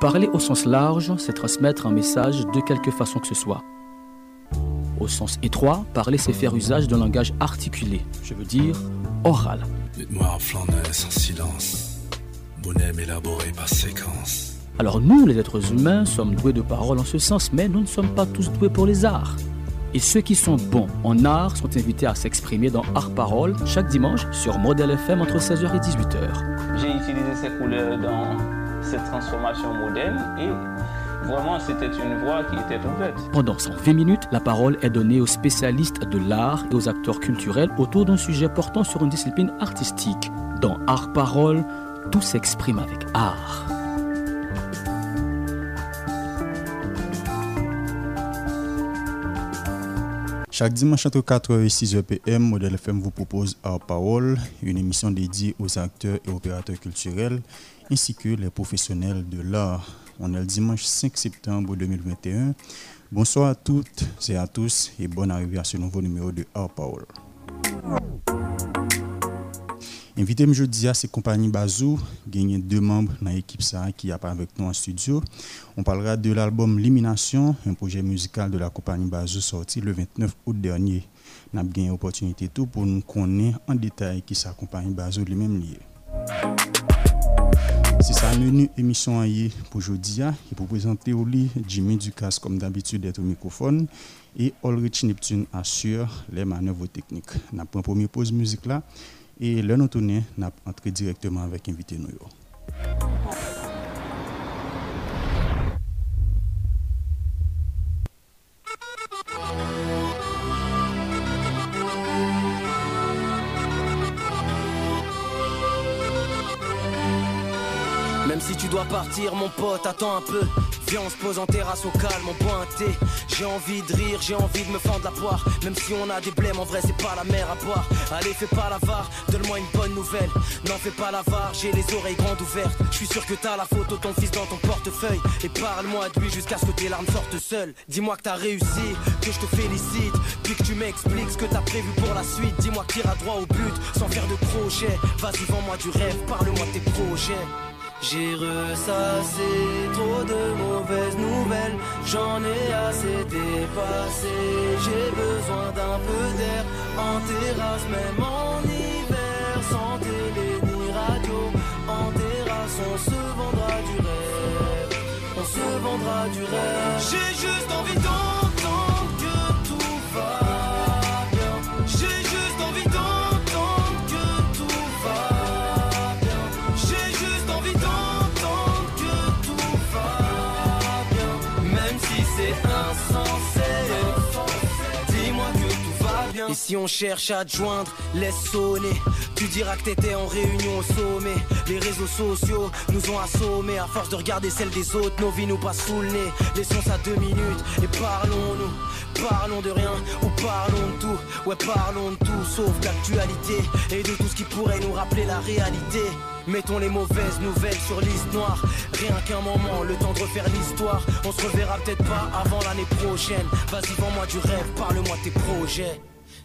Parler au sens large, c'est transmettre un message de quelque façon que ce soit. Au sens étroit, parler, c'est faire usage d'un langage articulé, je veux dire oral. Dites-moi en silence, élaboré par séquence. Alors nous, les êtres humains, sommes doués de parole en ce sens, mais nous ne sommes pas tous doués pour les arts. Et ceux qui sont bons en art sont invités à s'exprimer dans Art Parole chaque dimanche sur Model FM entre 16h et 18h. J'ai utilisé ces couleurs dans cette transformation moderne et vraiment c'était une voie qui était ouverte. Pendant 120 minutes, la parole est donnée aux spécialistes de l'art et aux acteurs culturels autour d'un sujet portant sur une discipline artistique. Dans Art Parole, tout s'exprime avec art. Chaque dimanche entre 4h et 6h PM, Modèle FM vous propose Art Parole, une émission dédiée aux acteurs et opérateurs culturels ainsi que les professionnels de l'art. On est le dimanche 5 septembre 2021. Bonsoir à toutes et à tous et bonne arrivée à ce nouveau numéro de Art Parole. Invité aujourd'hui à c'est compagnie Bazou, gagné deux membres dans l'équipe ça qui a pas avec nous en studio. On parlera de l'album Limination, un projet musical de la compagnie Bazou sorti le 29 août dernier. Nous avons gagné l'opportunité tout pour nous connaître en détail qui s'accompagne Bazou lui-même lié. C'est sa menu émission pour aujourd'hui hein, et pour présenter au lit Jimmy Ducasse comme d'habitude d'être au microphone et Ulrich Neptune assure les manœuvres techniques. Nous avons première pause musique là. Et là, nous tournons, nous entré directement avec l'invité nous. Si tu dois partir, mon pote, attends un peu. Viens, on se pose en terrasse au calme, on boit un. J'ai envie de rire, j'ai envie de me fendre la poire. Même si on a des blèmes, en vrai, c'est pas la mer à boire. Allez, fais pas la var, donne-moi une bonne nouvelle. N'en fais pas la var, j'ai les oreilles grandes ouvertes. Je suis sûr que t'as la photo de ton fils dans ton portefeuille. Et parle-moi de lui jusqu'à ce que tes larmes sortent seules. Dis-moi que t'as réussi, que je te félicite. Puis que tu m'expliques ce que t'as prévu pour la suite. Dis-moi que t'iras droit au but, sans faire de crochet. Vas-y, vends-moi du rêve, parle-moi de tes projets. J'ai ressassé trop de mauvaises nouvelles, j'en ai assez dépassé. J'ai besoin d'un peu d'air en terrasse, même en hiver, sans télé ni radio. En terrasse, on se vendra du rêve, on se vendra du rêve. J'ai juste envie d'entendre que tout va. Et si on cherche à te joindre, laisse sonner. Tu diras que t'étais en réunion au sommet. Les réseaux sociaux nous ont assommés. À force de regarder celles des autres, nos vies nous passent sous le nez. Laissons ça deux minutes et parlons-nous. Parlons de rien ou parlons de tout. Ouais, parlons de tout sauf d'actualité et de tout ce qui pourrait nous rappeler la réalité. Mettons les mauvaises nouvelles sur liste noire. Rien qu'un moment, le temps de refaire l'histoire. On se reverra peut-être pas avant l'année prochaine. Vas-y, vends-moi du rêve, parle-moi tes projets.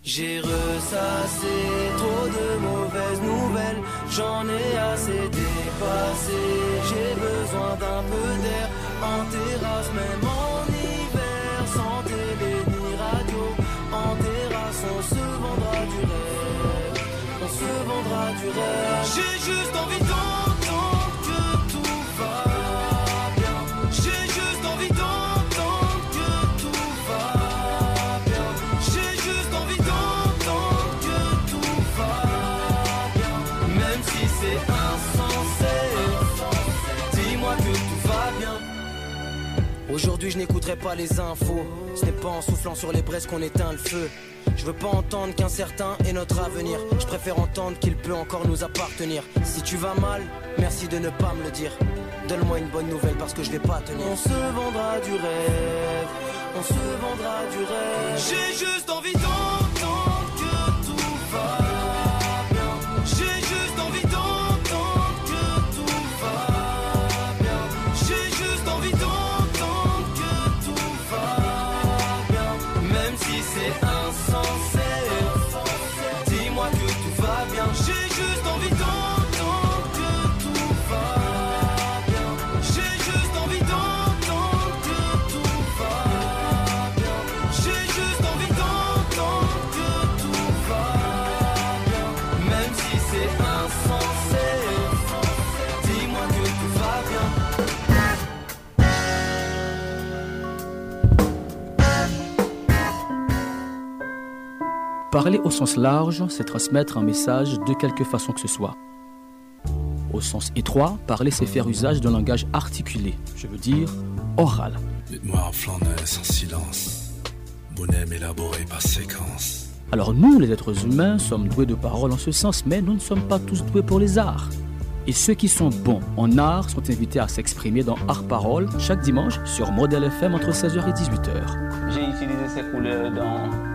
J'ai ressassé trop de mauvaises nouvelles, j'en ai assez dépassé. J'ai besoin d'un peu d'air en terrasse, même en hiver, sans télé ni radio. En terrasse, on se vendra du rêve, on se vendra du rêve. J'ai juste envie d'entendre Aujourd'hui je n'écouterai pas les infos. Ce n'est pas en soufflant sur les braises qu'on éteint le feu. Je veux pas entendre qu'un certain est notre avenir. Je préfère entendre qu'il peut encore nous appartenir. Si tu vas mal, merci de ne pas me le dire. Donne-moi une bonne nouvelle parce que je vais pas tenir. On se vendra du rêve. On se vendra du rêve. J'ai juste envie d'entendre Parler au sens large, c'est transmettre un message de quelque façon que ce soit. Au sens étroit, parler, c'est faire usage d'un langage articulé, je veux dire oral. Dites-moi en en silence, bonhomme élaboré par séquence. Alors nous, les êtres humains, sommes doués de parole en ce sens, mais nous ne sommes pas tous doués pour les arts. Et ceux qui sont bons en art sont invités à s'exprimer dans Art Parole chaque dimanche sur Model FM entre 16h et 18h. J'ai utilisé ces couleurs dans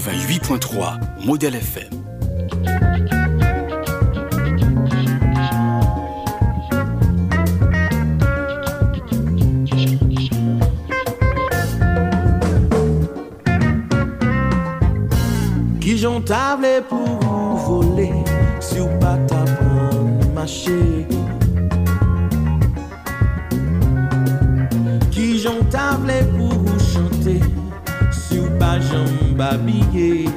88.3 Modèle FM. Tablé pour vous voler si ou pas t'apprendre marcher Qui j'en jambe habillée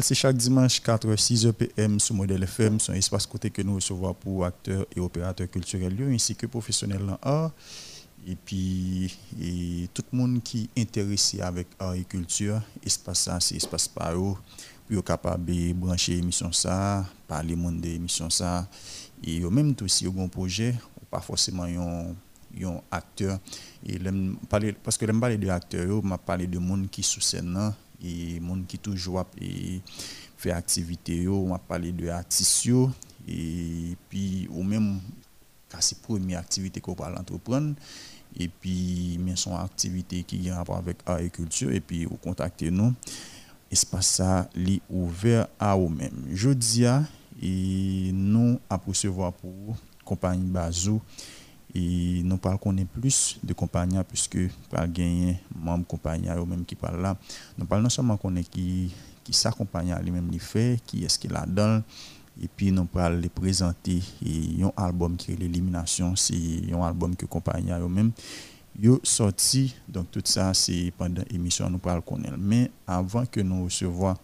c'est chaque dimanche 4-6 PM sur Modèle FM, son espace côté que nous recevons pour acteurs et opérateurs culturels ainsi que professionnels en art. Et puis, et tout le monde qui est intéressé avec art et culture, espace ça, c'est espace par eux, pour capable de brancher l'émission ça, parler monde de l'émission ça. Et même aussi, un projet, pas forcément un un acteur et parce que je parler de acteurs je parler de monde qui sous scène et monde qui toujours et fait activité yo m'a parlé de artistes et puis ou même c'est première activité qu'on va entreprendre et puis mais son activité qui a rapport avec agriculture et puis vous contactez nous. Espace ça li ouvert à vous-même jeudi et nous à recevoir pour compagnie Bazou. Et nous parlons qu'on plus de compagnie puisque pas gagner membre compagnie ou même qui parle là. Nous parlons seulement qu'on est qui qui sa compagnie lui-même lui fait qui est-ce qu'il a dans. Et puis nous parlons les présenter. Et un album qui est l'élimination c'est un album que compagnie eux même yo sorti donc tout ça c'est pendant l'émission nous parlons qu'on mais avant que nous recevoir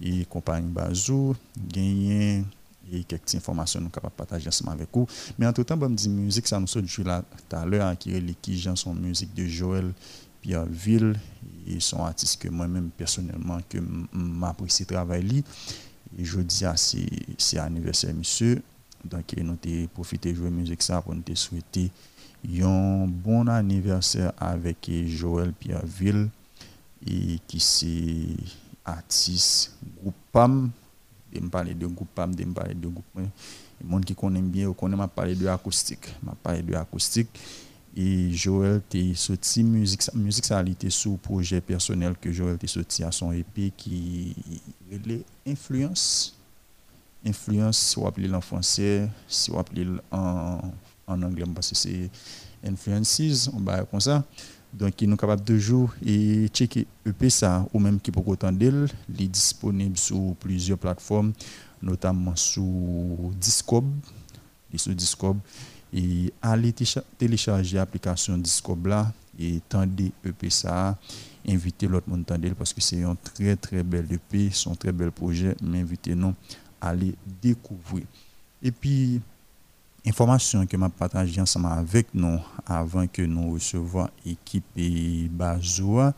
et compagnie Bazou gagner et quelques informations nous capables de partager ensemble avec vous. Mais en tout temps, je me dis musique, ça nous saute là tout à l'heure, qui est les son musique de Joël Pierreville, et son artiste que moi-même personnellement, que m'apprécie travail Et je dis, ah, c'est anniversaire, monsieur. Donc, nous avons profité de jouer musique ça pour nous souhaiter un bon anniversaire avec Joël Pierreville, et qui c'est artiste groupe PAM de me parler de groupe PAM, de me parler de groupe. Les gens qui connaissent bien, connaissent m'a parlé de acoustique. m'a parlé de acoustique. Et Joël t'es sorti musique, musique ça a sous projet personnel que Joël t'es sorti à son EP qui est influence. Influence, si on appelle en français, si on appelle en, anglais, parce que c'est influences, on va comme ça. Donc, nous sommes capables de jouer et checker EP ça, ou même qui peut autant d'elle. Il est disponible sur plusieurs plateformes, notamment sur Discob. Et allez télécharger l'application Discob là et tendez EP ça. Invitez l'autre monde tendez parce que c'est un très très bel EP, un très bel projet. Mais invitez-nous à aller découvrir. Et puis, information que m'a partagé ensemble avec nous avant que nous recevions l'équipe Bazoua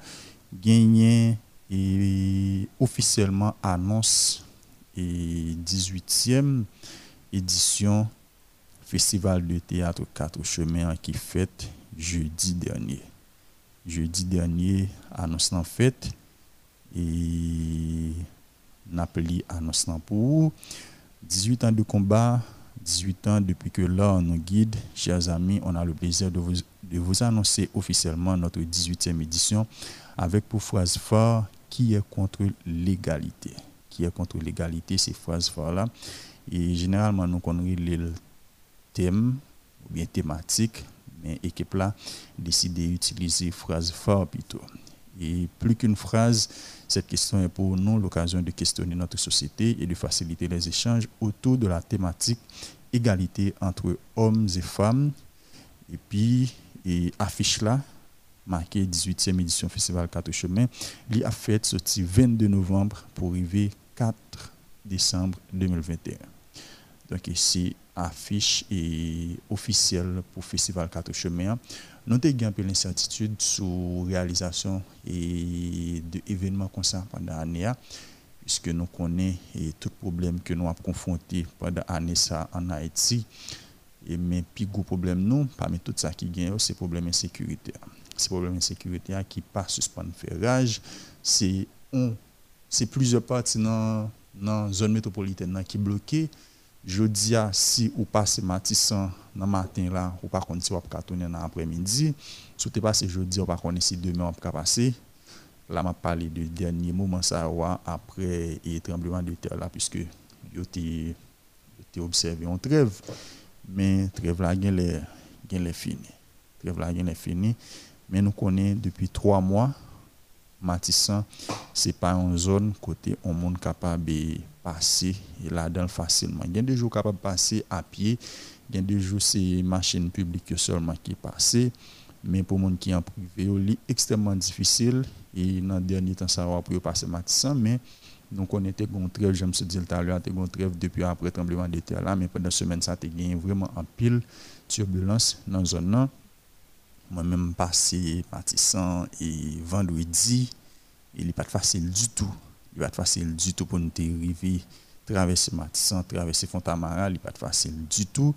gagné et officiellement annonce et 18e édition Festival de théâtre 4 chemins qui fête jeudi dernier. Jeudi dernier, annonce fête et Napoli annonce pour 18 ans de combat 18 ans depuis que l'art nous guide. Chers amis, on a le plaisir de vous, de vous annoncer officiellement notre 18e édition avec pour phrase phare qui est contre l'égalité? Qui est contre l'égalité, ces phrases phares-là. Et généralement, nous connaissons les thèmes ou bien thématiques, mais l'équipe là décide d'utiliser phrase phare plutôt. Et plus qu'une phrase, cette question est pour nous l'occasion de questionner notre société et de faciliter les échanges autour de la thématique égalité entre hommes et femmes. Et puis, et affiche là, marqué 18e édition Festival 4 Chemins, il a fait sorti 22 novembre pour arriver 4 décembre 2021. Donc ici, affiche et officielle pour Festival 4 Chemins. Nous avons un peu l'incertitude sur la réalisation et de événements comme ça pendant l'année, puisque nous connaissons tout problème que nous avons confronté pendant l'année en Haïti. Et mais plus gros problème nous, parmi tout ça qui gagne, c'est problème insécurité. C'est problème insécurité qui pas suspendre ferrage, c'est plusieurs parties dans la zone métropolitaine qui bloquées je dis si ou passe Matissan dans matin là ou pas si ou pas tourner dans après-midi si tu passe jeudi ou pas si demain pas passer là m'a parlé de dernier moment ça après et tremblement de terre là puisque yo t'ai observé on trêve. Mais trêve là les fini trêve là les fini mais nous connaissons depuis trois mois Matissan c'est pas une zone côté on monde capable passer là-dedans facilement. Il y a des jours capables de passer à pied, il y a des jours c'est machine publique seulement qui passe, mais pour les gens qui en privé, c'est extrêmement difficile et dans le dernier temps ça va pour passer Matissan mais nous connaissons une trêve, je me suis dit tout à l'heure, depuis après le tremblement de terre là, mais pendant la semaine, ça a gagné vraiment en pile turbulence dans la zone. Moi-même, passé Matissan et vendredi, il n'est pas facile du tout. Il n'est pas facile du tout pour nous arriver traverser Matissan, traverser Fontamara, il n'est pas facile du tout.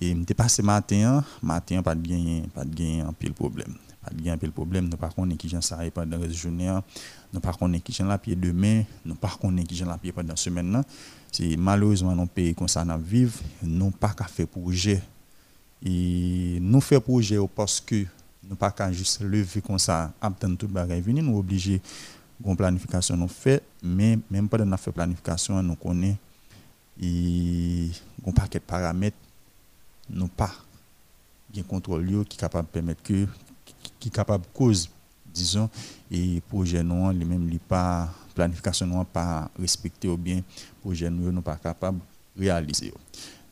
Et je passé matin, matin, pas de gain, pas de gain en pile problème. Pas de gain pile problème, nous pas connaître qui j'en ça pendant la journée, nous pas connaître qui j'en la pied demain, nous pas connaître qui j'en la pied pendant la semaine C'est malheureusement nos pays comme ça nous vivre, nous pas qu'à faire projet. Et nous faire projet parce que nous pas qu'à juste lever comme ça, attendre tout bagage venir, nous obligés une planification nous fait, mais même pas de faire planification, nous connaît et un paquet de paramètres nous pas un contrôle qui capable de permettre que qui capable de cause disons et projet non les même li pas planification non pas respecté ou bien projet nous non pas capable de réaliser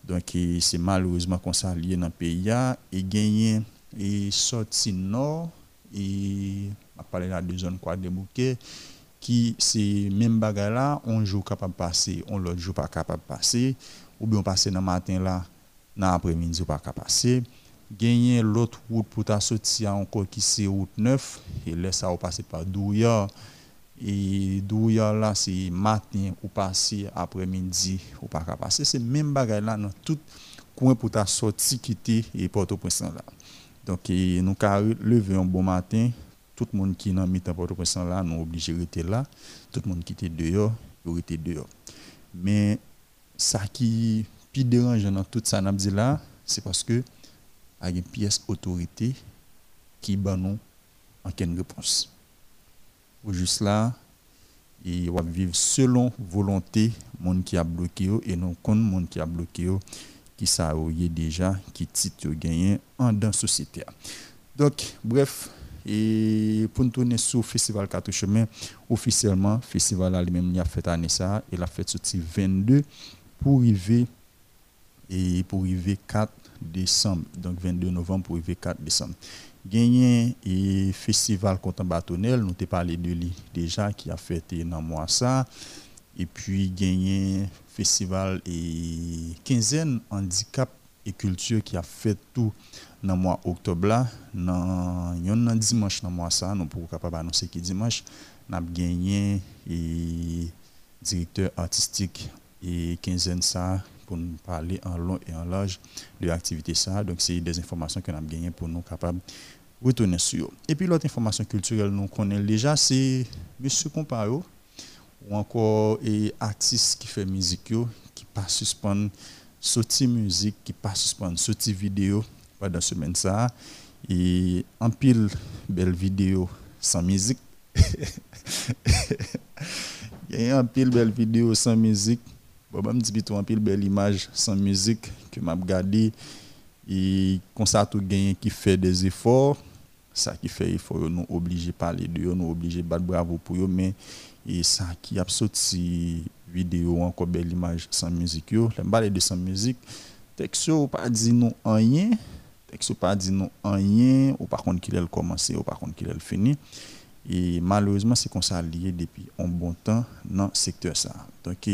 donc c'est malheureusement qu'on ça lié dans le pays et gagner et sorti nord et on parler là de zone quoi de bouquet qui c'est même bagarre là on joue capable passer on l'autre jour pas capable passer ou bien passer dans matin là dans l'après-midi pas capable passer. Gagner l'autre route pour ta sortir encore qui c'est route 9 et là ça passer par Douya. Et Douya là c'est matin ou passer après-midi ou pas capable passer. C'est même bagarre là dans tout coin pour ta sortie quitter et Port-au-Prince là. Donc nous levé un bon matin tout le monde qui est dans le Port-au-Prince là nous obligé rester là. Tout le monde qui était dehors il était dehors. Mais ça qui plus dérangeant dans tout ça c'est parce que il y a une pièce autorité qui bat nous en quelle réponse. Ou juste là et va vivre selon volonté monde qui a bloqué et non contre monde qui a bloqué qui ça déjà qui titre gagné en dans société. Donc bref et pour nous tourner sur le festival 4 chemins officiellement festival là lui-même a fait année ça. Il a fait sorti 22 pour arriver et pour arriver 4 décembre. Donc 22 novembre pour arriver 4 décembre. Gagné et festival content bâtonnel nous t'ai parlé de lui déjà qui a fêté dans mois ça. Et puis gagné festival et quinzaine handicap et culture qui a fait tout dans mois octobre là dans un dimanche dans mois ça nous pour capable annoncer que dimanche n'a gagné et directeur artistique et quinzaine ça pour nous parler en long et en large de l'activité ça. Donc c'est des informations que nous avons gagné pour nous capables retourner sur et puis l'autre information culturelle nous connaissons déjà c'est monsieur Comparo ou encore et artiste qui fait musique qui pas suspendre sorti musique qui pas suspendre sorti vidéo pendant semaine ça. Et en pile belle vidéo sans musique. Y un pile belle vidéo sans musique. Bon bah, me dit un pile belle image sans musique que m'a regardé et comme ça tout gagne qui fait des efforts. Ça qui fait il faut nous obliger parler de nous obliger battre bravo pour eux mais ça qui a sorti vidéo encore belle image sans musique yo. Les parler de sans musique. Texto pas dit non rien texto pas dit rien. Ou par contre qu'il a commencé ou par contre qu'il a fini. Et malheureusement c'est comme ça lié depuis un bon temps dans ce secteur donc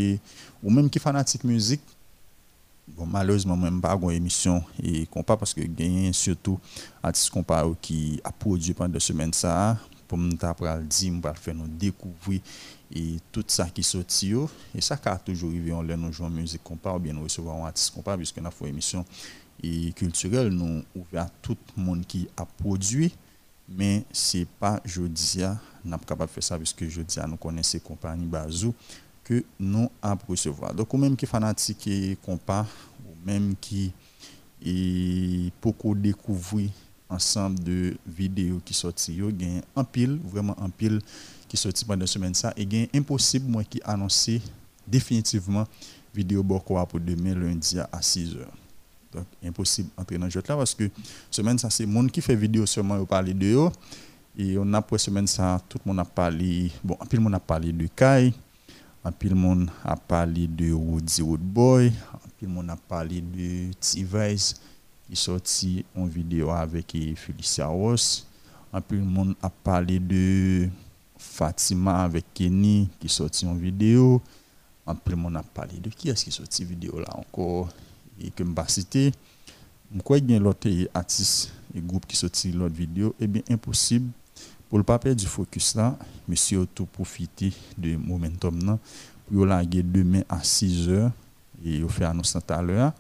ou même qui fanatique musique bon malheureusement même pas une émission et compas parce que gagne surtout artiste compas qui a produit pendant deux semaines ça. Pour nous apprendre dire pour faire nous découvrir et tout ça qui sorti et ça a toujours arrivé on nous jouer musique compas ou bien nous recevoir un artiste compas puisque nous avons une émission et culturelle nous ouvert à tout le monde qui a produit mais c'est pas jeudi n'a pas capable de faire ça puisque jeudi nous connaissons compagnie Bazou que nous avons recevoir. Donc même qui fanatique et compas ou même qui et beaucoup découvrir ensemble de vidéos qui sorti yo gain en pile vraiment en pile qui sorti pendant semaine ça. Et gain impossible moi qui annoncer définitivement vidéo boko pour demain lundi à 6h donc impossible entrer dans le jeu là parce que semaine ça c'est monde qui fait vidéo seulement au parler de eux et on a pour semaine ça tout le monde a parlé bon en pile monde a parlé de Kai en pile monde a parlé de Woody Woodboy en pile monde a parlé de T-Vice qui sorti en vidéo avec Felicia Ross. Peu le monde a parlé de Fatima avec Kenny qui sorti en vidéo. En plus, on a parlé de qui est-ce qui sorti vidéo là encore? Et que je cité. Pourquoi il y a l'autre artiste et groupe qui sorti l'autre vidéo Eh bien, impossible pour le pas perdre du focus là, mais surtout profiter de momentum là pour laguer demain à 6 h et on fait annonce tout à l'heure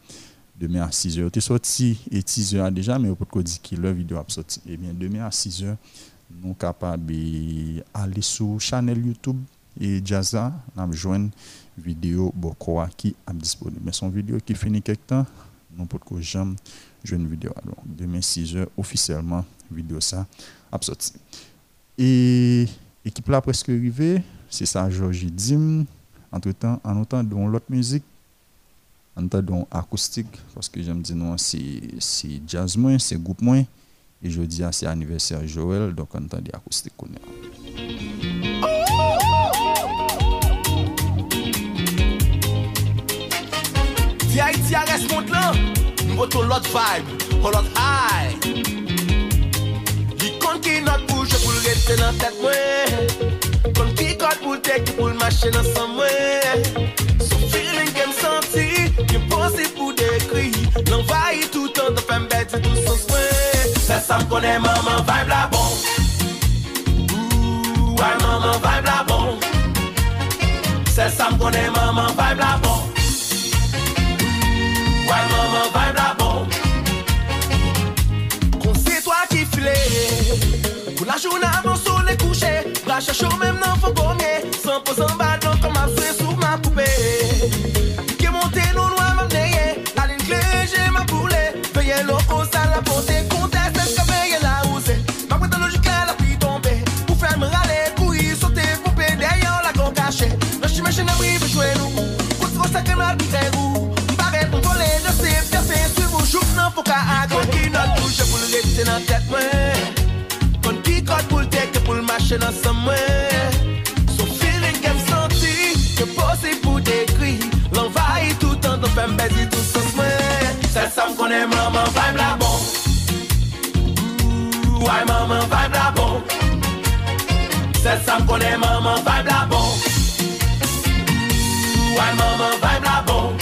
demain à 6 h tu sorti et 6 h déjà mais on peut dire que la vidéo a sorti eh bien demain à 6 h nous capables d'aller sur channel YouTube et Jazza nous joindre vidéo Bokoa qui est disponible mais son vidéo qui finit quelque temps nous pouvons jamais une vidéo alors demain 6 h officiellement vidéo ça a sorti et l'équipe là presque arrivée, c'est ça, Georgie Dim. Entre-temps, en entendant l'autre musique, en entendant acoustique, parce que j'aime dire non, c'est jazz moins, c'est groupe moins. Et je dis, c'est anniversaire Joël, donc on entend acoustique. Di Haiti a res mont lan, mwoto lot vibe, o lot high. Di kon ki not bouje pou l'rete nan tet mwen Kon ki kot pou tek ki pou l'mache nan san mwen Son feeling ke m'santi, yon posi pou dekri L'envayi tout an, te fèm bete tout sens mwen Fè sa m'kone maman vibe la bon Ouh, wè maman vibe la bon Fè sa m'kone maman vibe la bon chachou menm nan fokon ye 100% ba chè nan sa mwen Sou feeling kem santi Ke pose pou dekri L'envayi tout an do fèm bezi tout sa mwen Sè sa m konè maman vibe la bon Ouay maman vibe la bon Sè sa m konè maman vibe la bon Ouay maman vibe la bon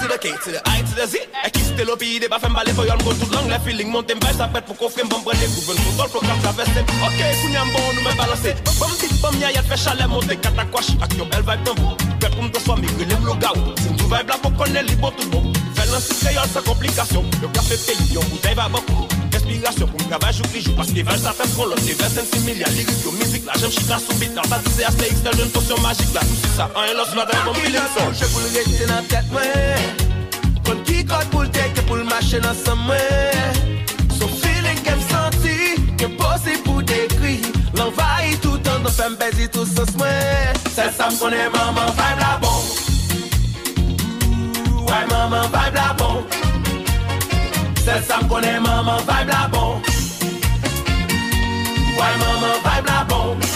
To the K, to the I, to the Z. Te lo pide pa fem bale yon go tout lang Le feeling monte m sa pet pou kofre m bom prene Gouven pou sol flo kap Ok, bon nou men Bom dit bom nya yat fe chale monte ak yo bel vibe tan vou Pet pou m te swa mi grile m lo gaw Sin tou vibe la pou konen li bo tout bon Fel nan si kreyol sa komplikasyon Yo kafe peyi yon va bokou Inspiration pou m kavaj jou ki jou Paske vel sa fem kon lot Ne vel sen similia Lirik yo mizik la Jem chita sou bit Nan sa dise a stay Tel jen potion magik la Tout si sa an yon los la den bon bilin son Je pou le rete nan tet mwen kote pou l'teke pou l'mache nan sa mwen Son feeling kem senti, kem posi pou dekri L'envahi tout an do fèm bezi tout sa mwen Sel sa m konen maman vibe la bon. Ouay maman vibe la bon. Sel sa m konen maman vibe la bon. Ouay maman vibe la bon.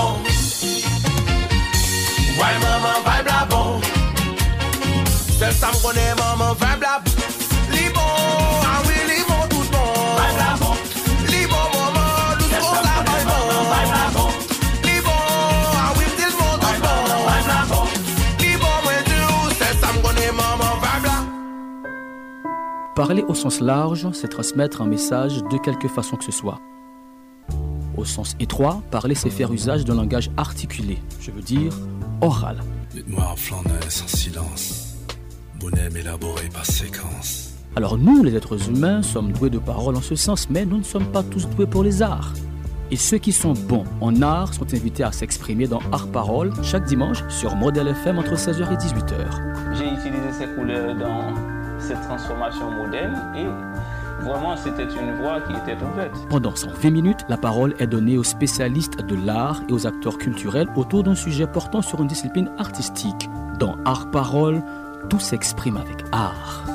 Maman la bon Parler au sens large, c'est transmettre un message de quelque façon que ce soit. Au sens étroit, parler, c'est faire usage d'un langage articulé, je veux dire oral. Dites-moi en flaneur sans silence, bonhomme élaboré par séquence. Alors nous, les êtres humains, sommes doués de parole en ce sens, mais nous ne sommes pas tous doués pour les arts. Et ceux qui sont bons en art sont invités à s'exprimer dans Art Parole chaque dimanche sur Model FM entre 16h et 18h. J'ai utilisé ces couleurs dans cette transformation moderne et vraiment c'était une voie qui était ouverte. Pendant 120 minutes, la parole est donnée aux spécialistes de l'art et aux acteurs culturels autour d'un sujet portant sur une discipline artistique. Dans Art Parole, tout s'exprime avec art.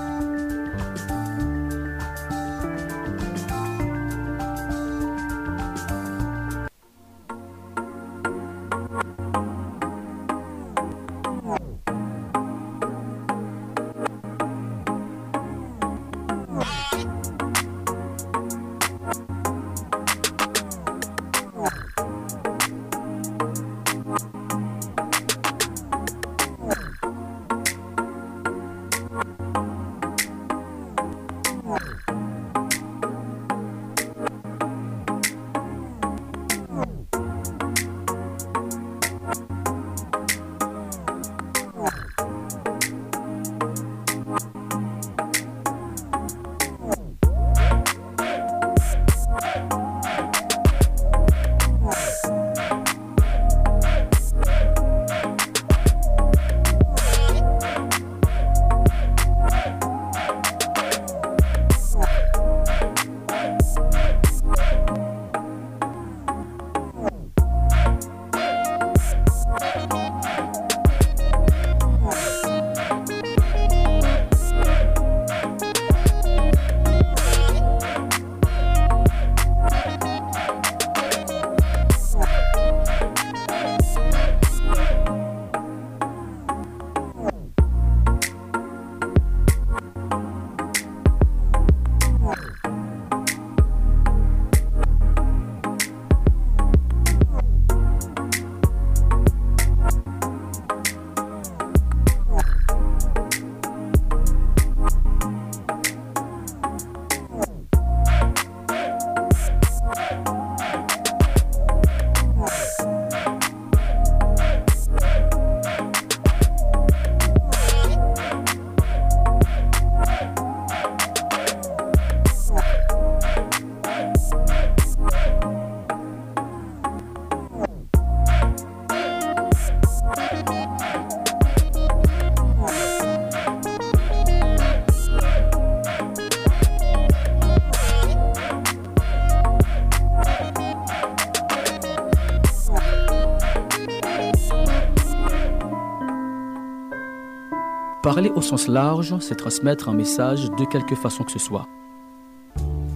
Parler au sens large, c'est transmettre un message de quelque façon que ce soit.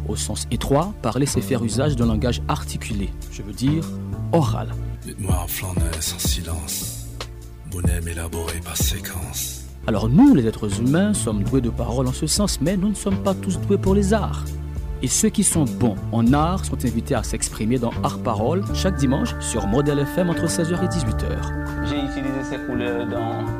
Au sens étroit, parler, c'est faire usage d'un langage articulé, je veux dire oral. Dites-moi en silence. Bonhomme élaboré par séquence. Alors nous, les êtres humains, sommes doués de parole en ce sens, mais nous ne sommes pas tous doués pour les arts. Et ceux qui sont bons en art sont invités à s'exprimer dans Art Parole chaque dimanche sur Model FM entre 16h et 18h. J'ai utilisé ces couleurs dans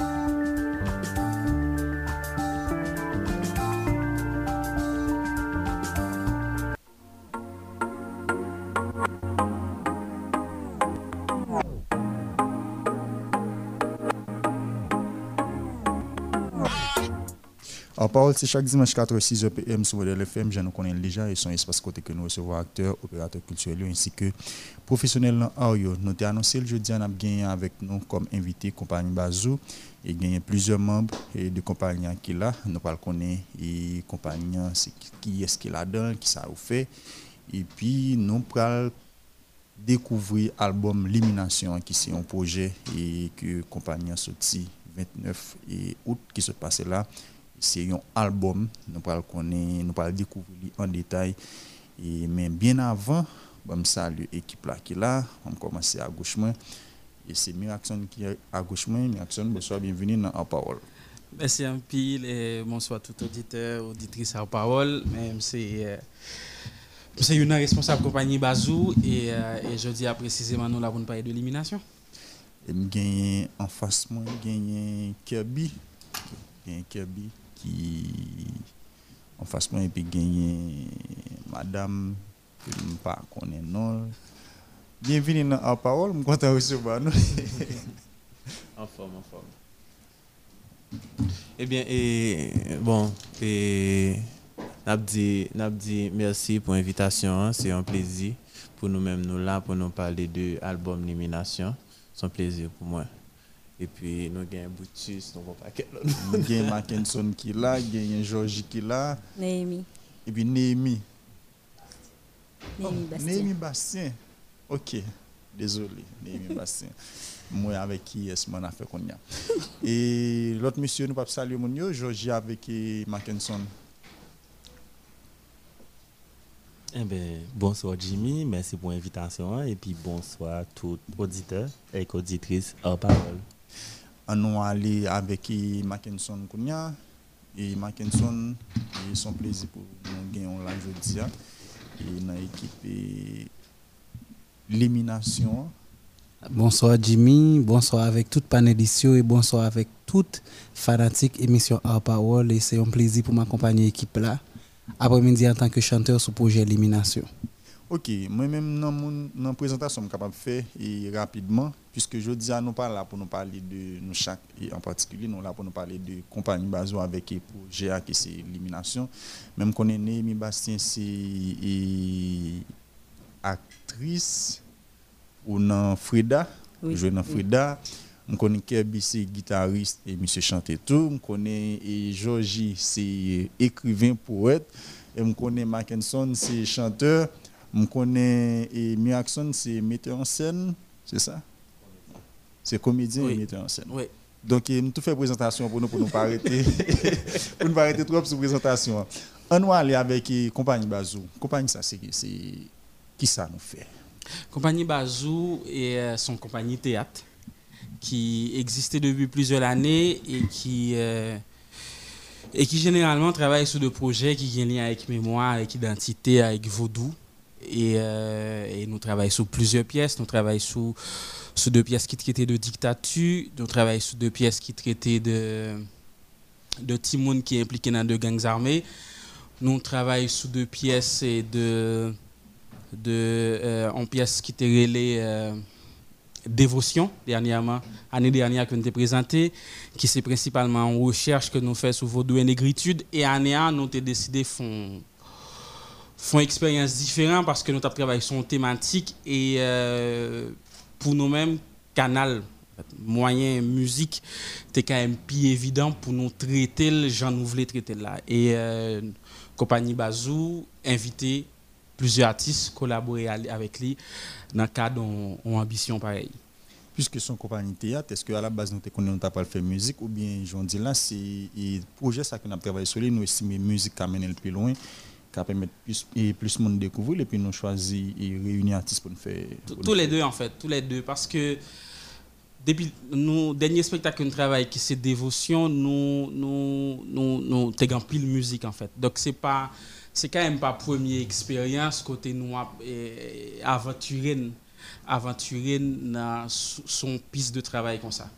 Parole, c'est chaque dimanche 4 6 PM sur Modèle FM. Je nous connais déjà et son espace côté que nous recevons acteurs, opérateurs culturels ainsi que professionnels l'art. Nous avons annoncé le jeudi, on a gagné avec nous comme invité compagnie Bazou et gagné plusieurs membres et de compagnie qui là. Nous parlons connaître et compagnie qui est-ce qui là dedans, qui ça a fait. Et puis nous parlons découvrir l'album Limination qui c'est un projet et que compagnie a sorti 29 et août qui se passe là c'est un album nous allons connaître nous allons découvrir en détail. Et mais bien avant je salue l'équipe là qui là on commence à gauche et c'est Miraxon qui est à gauche Miraxon bonsoir bienvenue dans la parole. Merci un pile et bonsoir tout auditeur auditrice à parole. Même c'est c'est une responsable compagnie Bazou et, et je dis précisément nous là pour parler de l'élimination et en face moi gagné Kirby. Kirby qui en face moi et puis gagné madame que ne pas connaît non Bienvenue dans la parole, suis content recevoir nous. En forme, en forme. Eh bien, et, bon, et n'a dit, n'a dit merci pour l'invitation. hein. C'est un plaisir pour nous-mêmes, nous là, pour nous parler de l'album Limination. C'est un plaisir pour moi. Et puis, nous avons un Boutus, nous avons pas quel autre. Il y a Mackinson qui est là, il y a Georgie qui est là, Néhémie. et puis Néhémie. Néhémie Bastien. Néhémie Bastien. Ok, désolé, Néhémie Bastien. Moi avec qui est-ce qu'on a fait qu'on y a? Et l'autre monsieur, nous pas saluer mon Georgie avec Mackinson. Eh ben, bonsoir Jimmy, merci pour l'invitation et puis bonsoir tout auditeur et auditrice hors parole. Nous aller avec eh, Mackinson Kounia. Et Mackinson, et son plaisir pour nous gagner là jeudi. hein. Et dans l'équipe eh, Élimination. Bonsoir Jimmy, bonsoir avec toute panélistes et bonsoir avec toute fanatique émission Hors Parole et c'est un plaisir pour m'accompagner l'équipe là. Après-midi en tant que chanteur sur projet Élimination. Ok, moi-même, dans la présentation, je suis capable de faire et rapidement, puisque je dis à nous pas là pour nous parler de nous chaque, et en particulier, nous là pour nous parler de compagnie Bazo avec le projet qui c'est l'élimination. Même qu'on est Némi Bastien, c'est et actrice ou dans Frida, Oui, jouer dans oui. Frida. Je connais Kirby, c'est guitariste et monsieur chante tout. Je connais Georgie, c'est écrivain, poète. Et je connais Mackinson, c'est chanteur. Je connais et Miaxon, c'est metteur en scène. C'est ça? C'est comédien Oui. et metteur en scène. Oui. Donc, je tout fait présentation pour nous, pour nous pas arrêter, pour nous pas arrêter trop sur présentation. On va aller avec Compagnie Bazou. Compagnie, ça, c'est qui ça nous fait? Compagnie Bazou est euh, son compagnie théâtre qui existait depuis plusieurs années et qui, euh, et qui généralement travaille sur des projets qui lien avec mémoire, avec identité, avec vaudou. Et, euh, et nous travaillons sur plusieurs pièces. Nous travaillons sur, deux pièces qui traitaient de dictature. Nous travaillons sur deux pièces qui traitaient de, de Timoun qui est impliqué dans deux gangs armés. Nous travaillons sur deux pièces et de de euh, en qui était relais euh, dévotion dernièrement année dernière que nous avons présenté qui c'est principalement en recherche que nous faisons sur vaudou et négritude et année un nous avons décidé font font expérience différente parce que nous travaillé sur une thématique et euh, pour nous-mêmes canal moyen musique c'était quand même plus évident pour nous traiter le genre nous voulons traiter là et euh, compagnie Bazou invité plusieurs artistes collaborer avec lui dans le cadre d'une ambition pareille. Puisque son compagnie théâtre, est-ce qu'à la base nous connaissons pas faire musique ou bien j'en dis là c'est projet ça qu'on a travaillé sur lui nous estimons musique qui amène le plus loin qui permet plus et plus de monde découvrir et puis nous choisir et réunir artistes pour nous faire Tous- pour Tous nous les faire- deux en fait, tous les deux parce que depuis nos derniers spectacles que nous travaillons qui c'est dévotion, nous nous nous nous pile musique en fait. Donc c'est pas c'est quand même pas première expérience côté nous aventurer aventurer dans son piste de travail comme ça.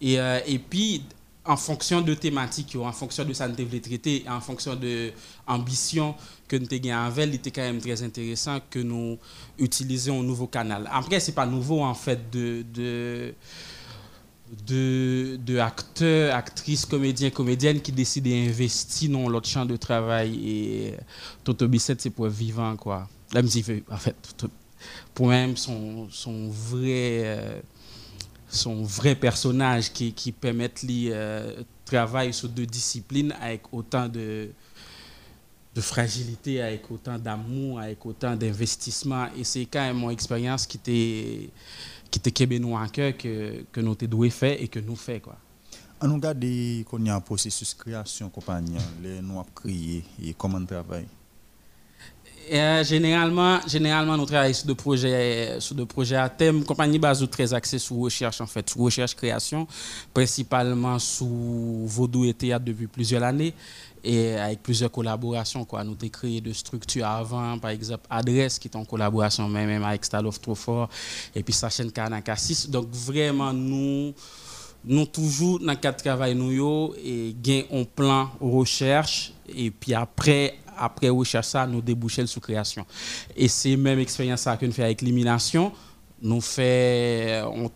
Et, euh, et puis, en fonction de thématiques, en fonction de ça que voulons traiter, en fonction de ambition que nous avons avec, il était quand même très intéressant que nous utilisions un nouveau canal. Après, ce n'est pas nouveau en fait de, de, de, acteurs, actrices, comédiens, comédiennes qui décident d'investir dans l'autre champ de travail. Et Toto Bissette, c'est pour vivant. Quoi. La musique, en fait, pour même son, son vrai... euh, son vrai personnage qui, qui permettent lui euh, travailler sur deux disciplines avec autant de, de fragilité, avec autant d'amour, avec autant d'investissement. Et c'est quand même mon expérience qui était qui était québécois à cœur que, que nous faire et que nous faisons. Quoi. On regarde qu'on y a un processus de création compagnie, les nous avons créé et comment on travaille. Et, euh, généralement, généralement, nous travaillons sur des projets, projets à thème. Compagnie Bazou très axée sur recherche, en fait, sur recherche création, principalement sous vaudou et théâtre depuis plusieurs années et avec plusieurs collaborations. Quoi. Nous avons créé de structures avant, par exemple, Adresse, qui est en collaboration même, même avec Stalof Trofort, et puis sa chaîne Kanaka 6. Donc, vraiment, nous nous toujours dans le cadre de travail nous yo, et gain un plan recherche et puis après après recherche ça nous déboucher sur création. Et c'est même expérience que nous fait avec l'élimination. Nous fait on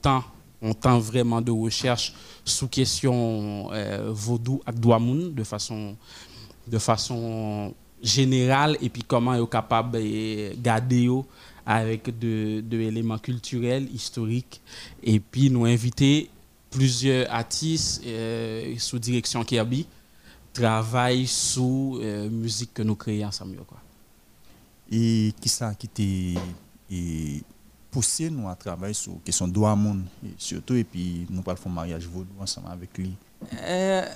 temps vraiment de recherche sous question euh, vaudou ak douamoun de façon de façon générale. Et puis comment est capable de garder yo avec de, de éléments culturels historiques. Et puis nous inviter plusieurs artistes euh, sous direction Kirby travaillent sous euh, musique que nous créons ensemble quoi. Et qui ça qui t'a poussé nous à travailler sur la question de monde surtout et puis nous parlons de mariage vaudou ensemble avec lui. Euh,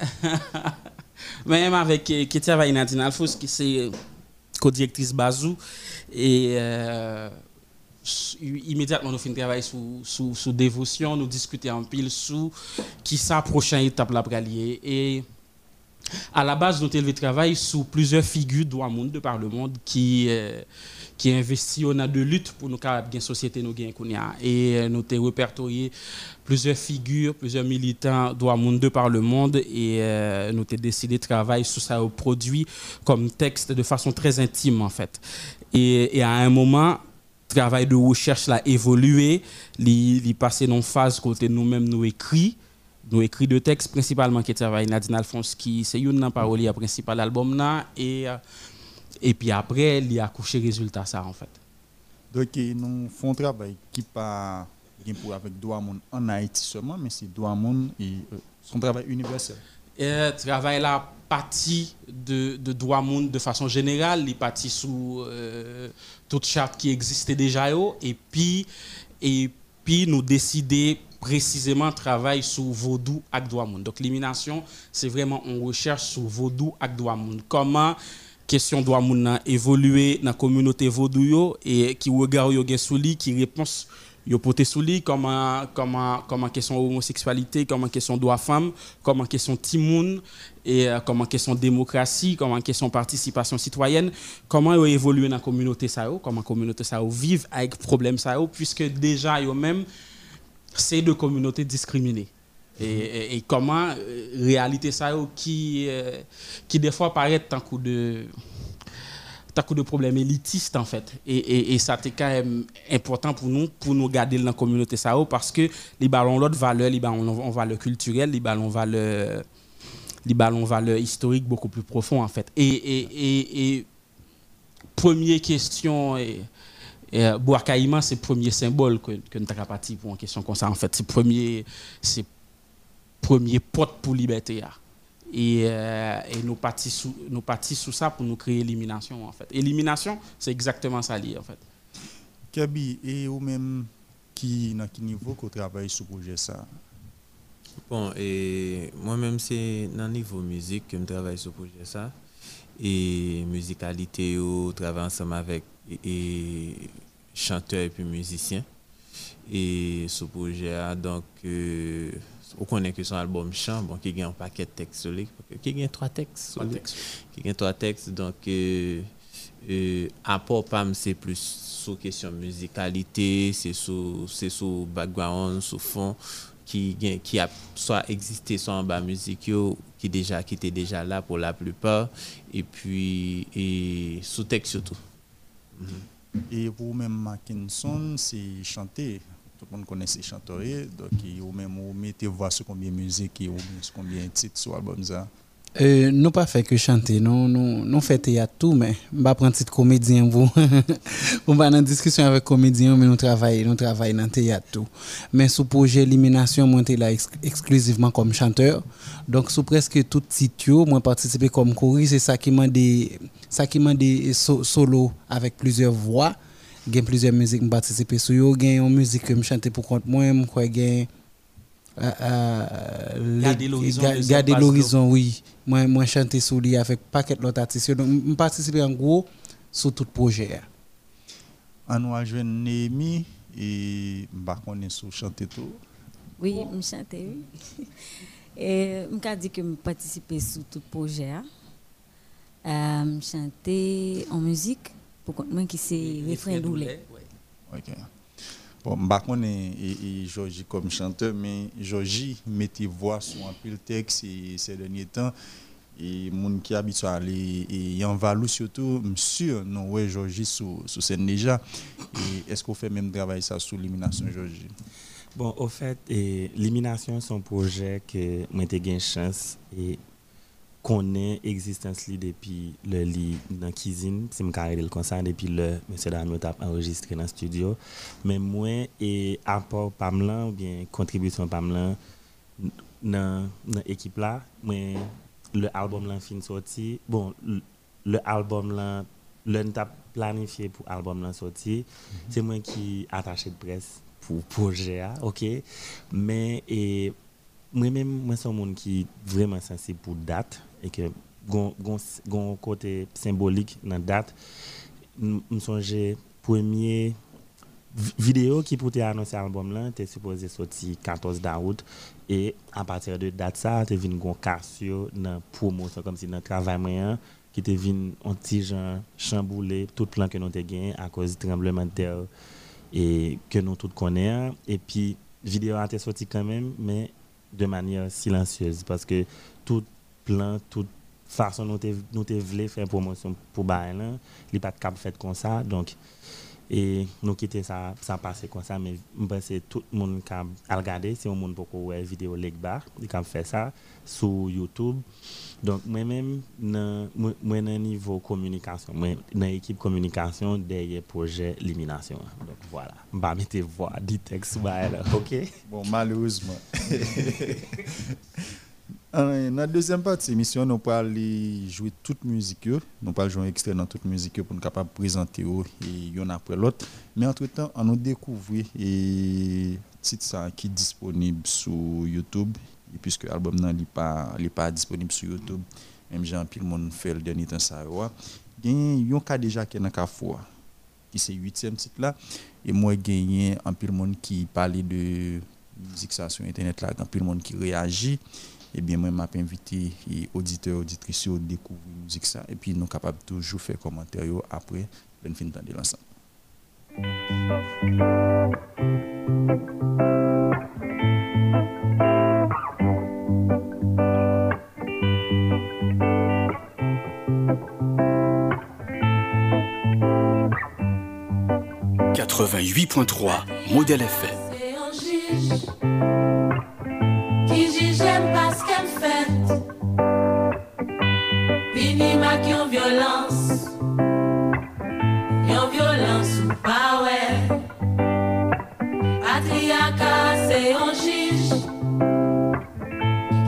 même avec Ketia Vainadine Alfos qui c'est co-directrice Bazou et euh, immédiatement nous finissons travail sous sous sous dévotion nous discuter en pile sous qui sa prochaine étape la et à la base nous avons travail sous plusieurs figures de de par le monde qui euh, qui investi on a de lutte pour nous capable une société nous gain et euh, nous avons répertorié plusieurs figures plusieurs militants monde de par le monde. Et euh, nous avons décidé de travailler sur ça au produit comme texte de façon très intime en fait. Et, à un moment travail de recherche l'a évolué. Il passé dans une phase côté nous-mêmes nous écrit nous écrit de textes principalement qui travaille Nadine Alphonse qui c'est une parole principal album là et euh, et puis après, il y a couché résultat ça en fait. Donc nous faisons un travail qui pas pour avec Douamoun en Haïti seulement, mais c'est Douamoun et euh, son travail universel. Et travail là partie de, de Douamoun de façon générale, il parti sous euh, toute charte qui existait déjà et puis et puis nous décider précisément travailler sur Vaudou avec Douamoun. Donc l'élimination, c'est vraiment on recherche sur Vaudou avec Douamoun. Comment question doit moun évoluer dans la communauté vaudou et qui regarde yo sous qui réponse yo poté sous comment comment comment question homosexualité comment question droit femme comment question timoun et euh, comment question démocratie comment question participation citoyenne comment yo évoluer dans la communauté ça comment communauté ça vivre avec problème ça puisque déjà yo même c'est de communautés discriminées. Et, comment euh, réalité ça qui euh, qui des fois paraît tant coup de tant coup de problème élitiste en fait. Et, et, ça c'est quand même important pour nous pour nous garder dans la communauté ça parce que les ballons l'autre valeur les ballons on valeur culturelle les ballons valeur les ballons valeur historique beaucoup plus profond en fait. Et, et, première question et, et Boakaïma, c'est le premier symbole que, que nous avons parti pour une question comme ça. En fait, c'est premier, c'est premier porte pour liberté. Et, euh, et nous partons nous sous ça pour nous créer élimination en fait. Élimination, c'est exactement ça lié en fait. Kabi, et ou même qui dans quel niveau qu'on travaille sur le projet ça? Bon, et moi-même c'est dans le niveau musique que je travaille sur le projet ça. Et musicalité, on travaille ensemble avec et, chanteurs et puis musiciens. Et ce projet donc euh, on connaît que son album chant, bon, qui a un paquet de textes qui a trois textes, qui a trois textes, donc euh, euh, apport PAM c'est plus sur question musicalité, c'est sur c'est sur background, sur fond qui qui a soit existé soit en bas musique qui déjà qui était déjà là pour la plupart et puis et sous texte surtout. Et pour même Mackinson, c'est chanter tout le monde connaît ces chanteurs, donc ou même vous mettez voix sur combien de musique ou combien de titres sur l'album. Euh, nous pas fait que chanter, nous nous nous fait théâtre tout mais on va prendre titre comédien vous. on va en discussion avec comédien mais nous travaillons nous travaillons dans théâtre tout. Mais sous projet élimination moi là exclusivement comme chanteur. Donc sous presque tout titre moi participer comme choriste c'est ça qui m'a des ça qui m'a des solo avec plusieurs voix gen plusieurs musiques me participer sur yo gen une musique que me chanter pour compte moi crois gen euh, euh, garder l'horizon oui moi moi chanter sur lui avec paquet d'autres artistes donc me participer en gros sur tout projet on nous joindre Némi et m'pa connait sur chanter tout oui me chanter oui. Et me dit que me participer sur tout projet euh, chanter en musique pour moi qui c'est refrain doulé. OK. Bon, je connais Georgie comme chanteur, mais Georgie mettait voix sur un peu le texte ces derniers temps. et moun qui habite à aller et en Valou surtout sûr non ouais Georgie sous scène déjà est-ce qu'on fait même travail ça sous l'élimination Georgie? Bon, au fait, l'élimination, c'est un projet que j'ai une chance et connaît existence li depuis le lit dans cuisine, c'est me carré le concert depuis le monsieur Dami a enregistré dans le studio. Mais moi et apport Pamela ou bien contribution Pamela dans l'équipe là, moi le album là fin sorti. Bon, le album là le planifié pour album là sorti, mhm. c'est moi qui attaché de presse pour projet OK? Mais et moi-même moi suis un monde qui vraiment sensible pour date et que gon côté symbolique dans date me songe premier vidéo qui pour annoncer l'album là était supposé sortir 14 août et à partir de date ça tu vinn gon cassio dans promotion comme si dans travail moyen qui te vinn un petit genre chamboulé tout plan que nous avons gagné à cause du tremblement de terre et que nous tous connaissons. Et puis vidéo a été sortie quand même mais de manière silencieuse parce que tout plan toute façon nous nous voulu faire promotion pour bail là il pas de cap fait comme ça donc et nous quitter ça ça passé comme ça mais je pense que tout le monde qui a regardé si on monde beaucoup ouais vidéo legbar il a fait ça sur YouTube. Donc moi-même dans moi niveau communication moi dans équipe communication derrière projet élimination donc voilà. Bah mettez voix dit texte OK? Bon malheureusement Dans la deuxième partie de l'émission, nous allons jouer toute musique. Nous allons jouer un extrait dans toute musique pour nous présenter l'un après l'autre. Mais entre-temps, on a découvert le titre qui est disponible sur YouTube. Et puisque l'album n'est pas, pas disponible sur YouTube, même jean le monde fait le dernier temps. Ça, il y a un cas déjà qui est dans qui c'est le huitième titre là. Et moi, a un de monde qui parle de musique sur Internet, là, un de monde qui réagit Ebyen mwen map invite auditeur, auditrice yo dekouvri mouzik sa epi nou kapab toujou fè komantaryo apre ben fin tan de lansan. Modèle FM. se yon jij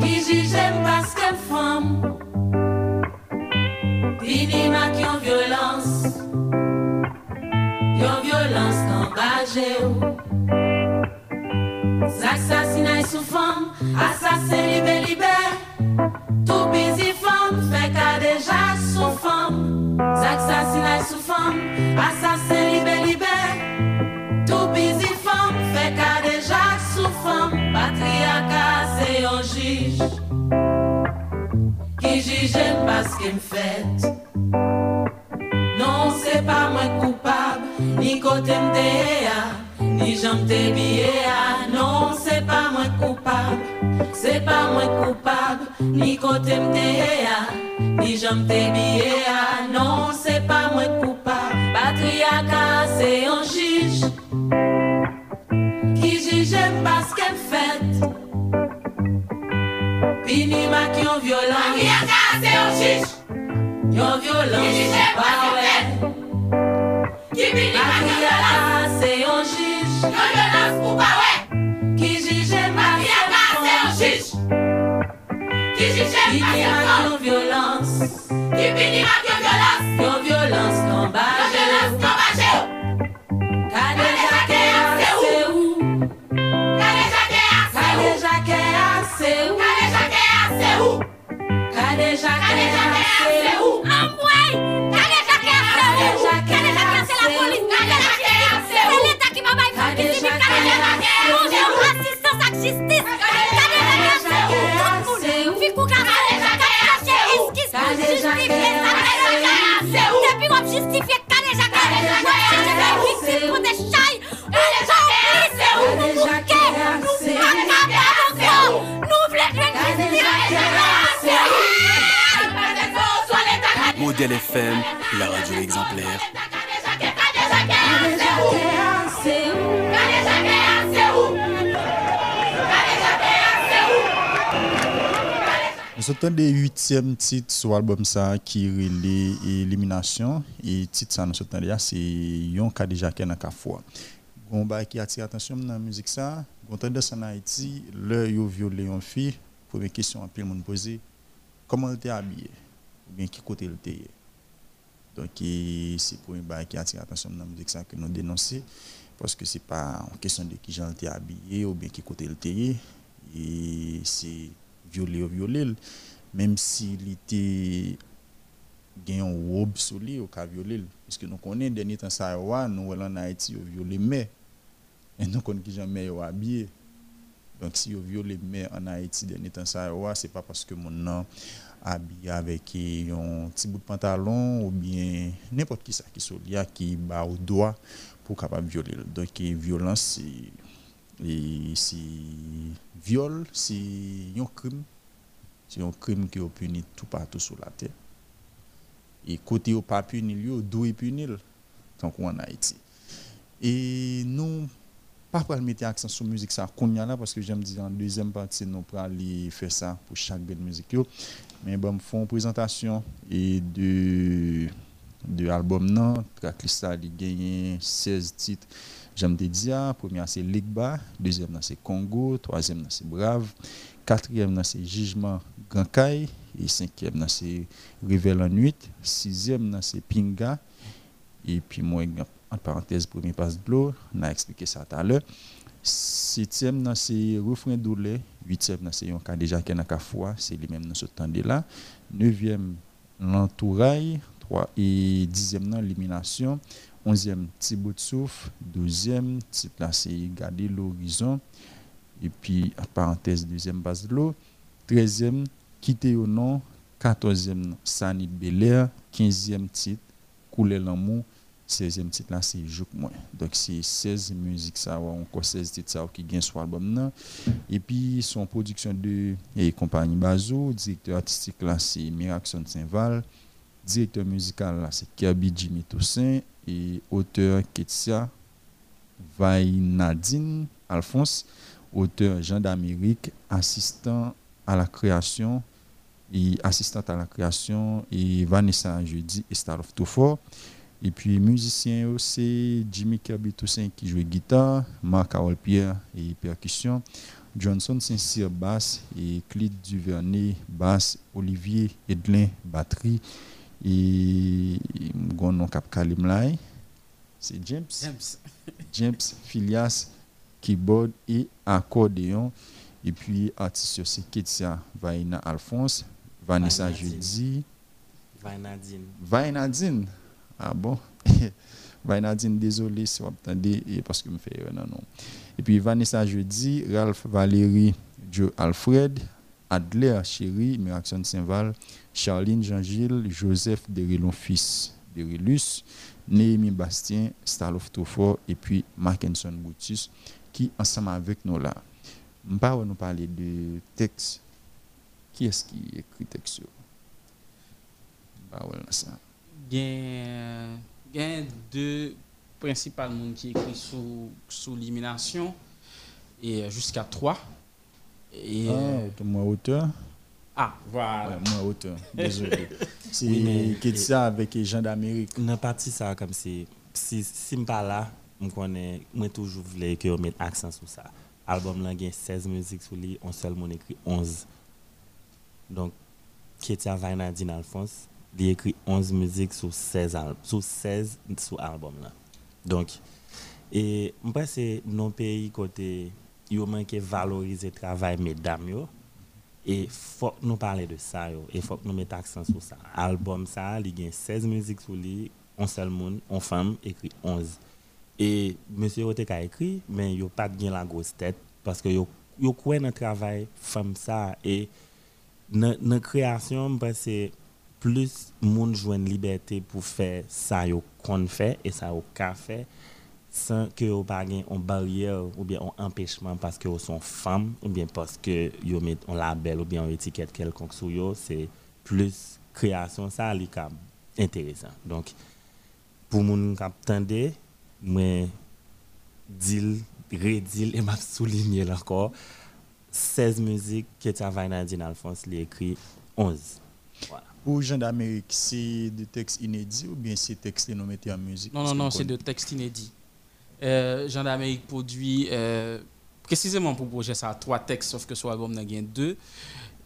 Ki jijem paske fom Bini mak yon violans Yon violans kan baje ou. Zaksasina e sou fom Asase libe libe Tou bizi fom Fek a deja sou fom Zaksasina e sou fom Asase paske m fèt. Non se pa mwen koupab Ni kote m te e a Ni jan m te biye a. Non se pa mwen koupab Se pa mwen koupab Ni kote m te e a Ni jan m te biye a. Non se pa mwen koupab Patriaka se yon jij Ki jijem paske m fèt. Pini mak yon violan. se yon chich, yon violon, pa wè. Ki bini pa yon violas, se yon chich, yon violas pou pa wè. Ki jije ma yon pa, se yon chich. Ki jije ma yon pa, se yon violans, ki bini pa yon violas. Kade Jacques se ou? Amboy! Kade Jacques se ou? Kade Jacques se la polis? Kade Jacques se ou? Se l'Etat ki mabay fòm ki simik kade Jacques se ou? Kade Jacques se ou? Kade Jacques se ou? Tout moun, fikou kade Jacques se ou? Iskis, justifiye sa kade Jacques se ou? Depi wap justifiye kade Jacques se ou? Wap justifiye fiktif pou de chay? Kade Jacques se ou? Kade Jacques se ou? Modèle FM, la radio exemplaire. Nous sommes des huitième titre sur l'album ça qui relait élimination et titre ça nous sommes c'est yon ka déjà ken ka fois. Gon ba qui attire attention dans la musique ça, gon tendance en Haïti, le yo violé une fille, première question à le monde poser, comment elle était habillée ou bien qui côté elle était. Donc c'est pour un qui attire attention dans la musique ça que nous dénoncer parce que c'est pas une question de qui j'en était habillé ou bien qui côté elle était et c'est violé ou violé. Même s'il était un robe sur lui au cas violé. Parce que nous connaissons dernier temps ça nous en Haïti au violé mais. Et nous connaissons qui jamais habillé. Donc si vous violé mais en Haïti dernier temps ça c'est pas parce que mon nom habillé avec un petit bout de pantalon ou bien n'importe qui ça qui sont qui bat au doigt pour capable violer. Donc violence c'est viol c'est un crime c'est un crime qui est puni tout partout sur la terre. Et côté au pas puni doit punir tant qu'on en Haïti et nous pas pour mettre accent sur musique ça là parce que j'aime dire en deuxième partie nous pour aller faire ça pour chaque belle musique mais bon me font présentation et de de l'album non. Tracklist il gagne 16 titres. J'aime te dire premier c'est Ligba deuxième c'est Congo. Troisième c'est Brave. Quatrième c'est Jugement Grand et cinquième c'est Révèle en sixième c'est Pinga. Et puis moi en parenthèse premier passe de l'eau on a expliqué ça tout à l'heure. Septième c'est refrain doulé huitième c'est un cas déjà qui a fois c'est les mêmes dans ce temps là. Neuvième l'entouraille. Et dixième l'élimination. Onzième petit bout de souffle. Douzième là c'est garder l'horizon. Et puis parenthèse deuxième base de l'eau. Treizième quitter au nom. Quatorzième Sanit Belair. Quinzième titre couler l'amour 16e titre là c'est Jouk moi donc c'est 16 musiques ça encore 16 titres ça qui gagne sur l'album là. Et puis son production de compagnie Bazou directeur artistique là c'est Miraxon Saint-Val. Directeur musical là c'est Kiabi Jimmy Toussaint. Et auteur Ketsia Vainadine Alphonse. Auteur Jean d'Amérique assistant à la création et assistante à la création et Vanessa Jeudi et Star of Tofort et puis musicien aussi Jimmy Kirby Toussaint qui joue guitare, Marc Carol Pierre et percussion, Johnson Saint-Cyr basse et Clid Duvernay basse, Olivier Edlin batterie et mon cap Kalimlay, c'est James. James. James Filias keyboard et accordéon et puis artiste c'est Ketsia Vaina Alphonse, Vanessa Jeudi, Vainadine. Vainadine. Ah bon? Vainadine, désolé si vous attendez parce que me fait non, non. Et puis Vanessa Jeudi, Ralph Valérie, Joe Alfred, Adler Chéri, Miraction Saint-Val, Charline Jean-Gilles, Joseph Derilon fils Derilus, Néhémie Bastien, Stalof Tofort et puis Markenson Boutus qui ensemble avec nous là. On nous parler de texte. Qui est-ce qui écrit texte? Ouais, ça gen, gen deux principales monde qui écrit sous, sous l'élimination et jusqu'à trois. Et, ah, moi auteur? Ah, voilà. Ouais, moi auteur. Désolé. C'est oui, Ketsia avec Jean d'Amérique. On a parti ça comme si si si me pas là, me connais moi toujours voulais que on mette accent sur ça. Album là gagne 16 musiques sur lui, on seul mon écrit 11. Donc Ketia Vainadine Alphonse il écrit 11 musiques sur 16 albums, sur 16 sur album là. Donc et je pense que nos pays côté yo manque valoriser travail mesdames yo et faut nous parler de ça yo et faut nous mettre accent sur ça. Album ça, il y a 16 musiques sur lui, on seul monde, on femme écrit 11. Et monsieur Rote a écrit mais yo pas bien la grosse tête parce que yo croit dans travail femme et dans création parce que plus moun jouen liberté pour faire ça yo fait et ça au fait sans que yo pas une barrière ou bien un empêchement parce que sont femmes ou bien parce que yo met un label ou bien une étiquette quelconque sur yo c'est plus création ça li intéressant. Donc, pour mon cap tendé, moi, dil, redil, et m'a souligné encore, 16 musiques que Tavain Nadine Alphonse l'a écrit, 11. Voilà. Pour Jean d'Amérique, c'est des textes inédits ou bien c'est des textes que nous mettons en musique? Non, non, non, c'est de textes inédits. Euh, Jean d'Amérique produit, euh, précisément pour le projet, ça trois textes, sauf que sur l'album, il y a deux.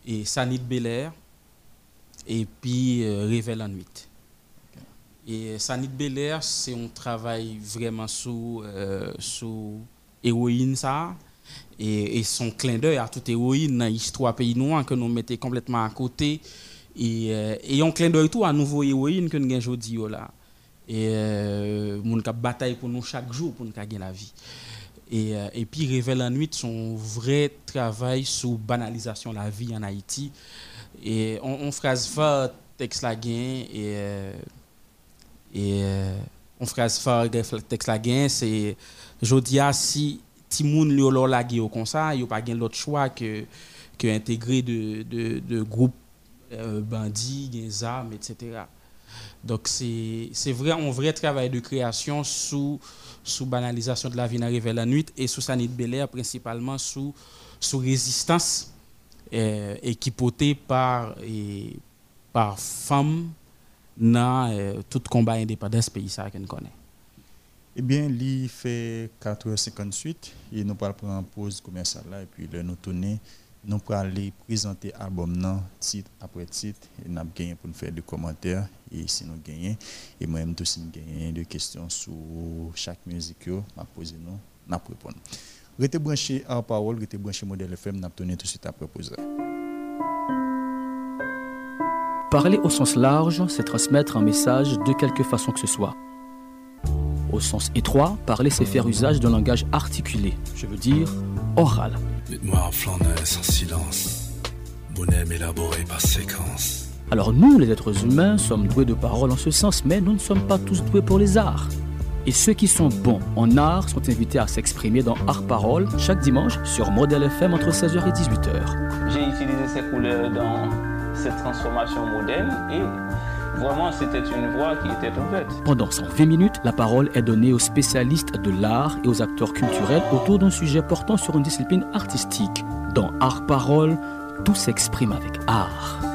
Et Sanit Belair, et puis euh, Révèle en nuit. Et Sanit Belair, c'est un travail vraiment sous, euh, sous héroïne, ça. Et, et son clin d'œil à toute héroïne dans l'histoire pays noir que nous mettons complètement à côté. Et, euh, on clin d'œil tout à nouveau héroïne que nous avons aujourd'hui là. Et euh, cap bataille pour nous chaque jour pour nous gagner la vie. Et, euh, et puis Révèle en nuit, son vrai travail sur banalisation de la vie en Haïti. Et on, on phrase fort texte la gain et euh, et euh, on phrase fort texte la gain c'est jodia si ti moun li yo lor la au comme ça, yo pas gen l'autre choix que que intégrer de de de groupes euh, bandits, des armes, etc. Donc c'est vrai un vrai travail de création sous sous banalisation de la vie Réveil la nuit et sous Sanit Belair principalement sous sous résistance euh, équipotée par par femmes dans euh, tout combat indépendance pays ça qu'on connaît. Eh bien, il fait 4h58 et nous allons prendre une pause commerciale là et puis le nous tourner nous allons aller présenter l'album titre après titre et nous gagné pour nous faire des commentaires et si nous gagnons et moi-même aussi nous gagnons des questions sur chaque musique que m'a posé nous n'a répondre. Restez branché en parole, restez branché modèle FM, n'a tourner tout de suite après. Parler au sens large, c'est transmettre un message de quelque façon que ce soit. Au sens étroit, parler, c'est faire usage d'un langage articulé, je veux dire oral. Dites-moi en flaneur sans silence, bonhomme élaboré par séquence. Alors nous, les êtres humains, sommes doués de parole en ce sens, mais nous ne sommes pas tous doués pour les arts. Et ceux qui sont bons en art sont invités à s'exprimer dans Art Parole chaque dimanche sur Modèle FM entre 16h et 18h. J'ai utilisé ces couleurs dans cette transformation moderne et vraiment c'était une voie qui était ouverte. Pendant 120 minutes, la parole est donnée aux spécialistes de l'art et aux acteurs culturels autour d'un sujet portant sur une discipline artistique. Dans Art Parole, tout s'exprime avec art.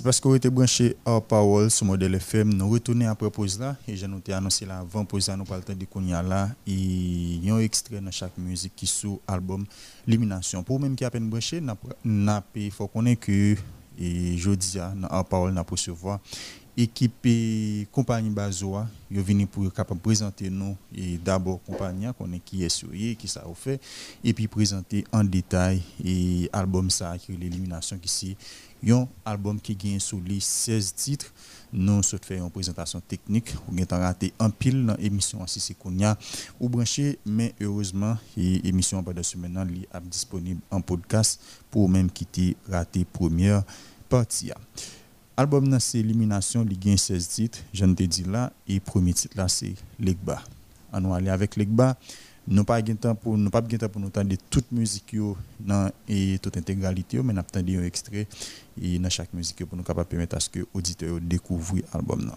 Merci parce que vous êtes branché à parole sur modèle FM. Nous retournons après pause là. Et je nous ai annoncé là avant pause là nous parlons de Kounia là et il y a un extrait dans chaque musique qui sous album Limination. Pour même qui a peine branché, n'a il faut connaître que et jeudi dans à parole n'a recevoir. Équipe compagnie Bazoa, yo venu pour capable présenter nous. Et d'abord compagnie qu'on est qui est sur qui ça a fait. Et puis présenter en détail et album ça qui l'élimination qui c'est un album qui gagne sous les 16 titres nous souhaitons une présentation technique. Ou bien raté un pile dans l'émission si c'est qu'on a ou branché mais heureusement l'émission semaine est disponible en podcast pour même quitter raté première partie album c'est élimination il gagne 16 titres. Je ne te dis là et premier titre c'est Legba. On va aller avec Legba nous pas gain temps pour nous pas gain temps pour nous entendre toute musique dans et toute intégralité mais n'a attendre un extrait et dans chaque musique pour nous capable permettre à ce que auditeur découvre l'album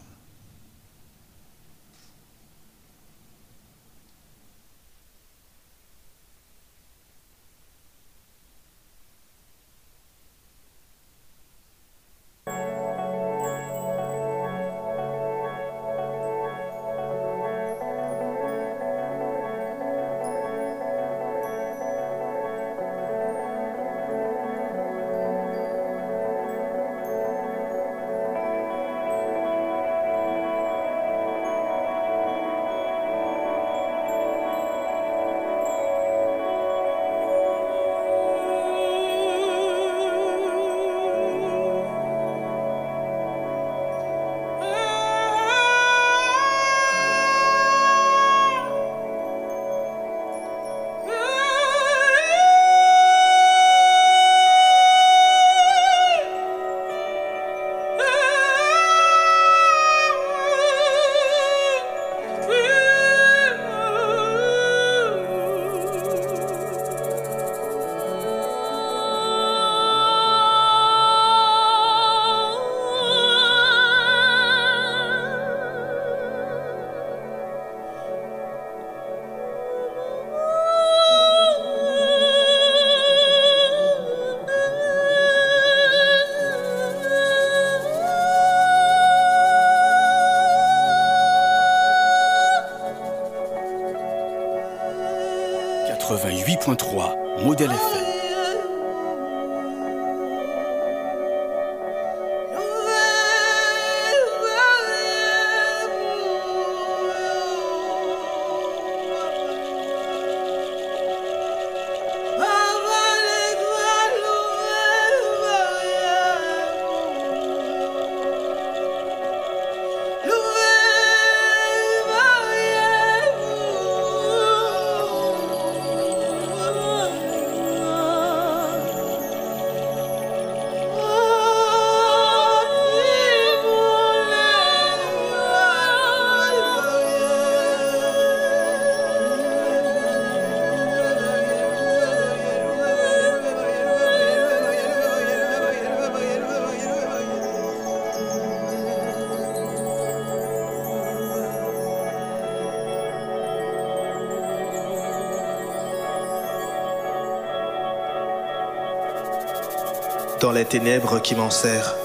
les ténèbres qui m'enserrent,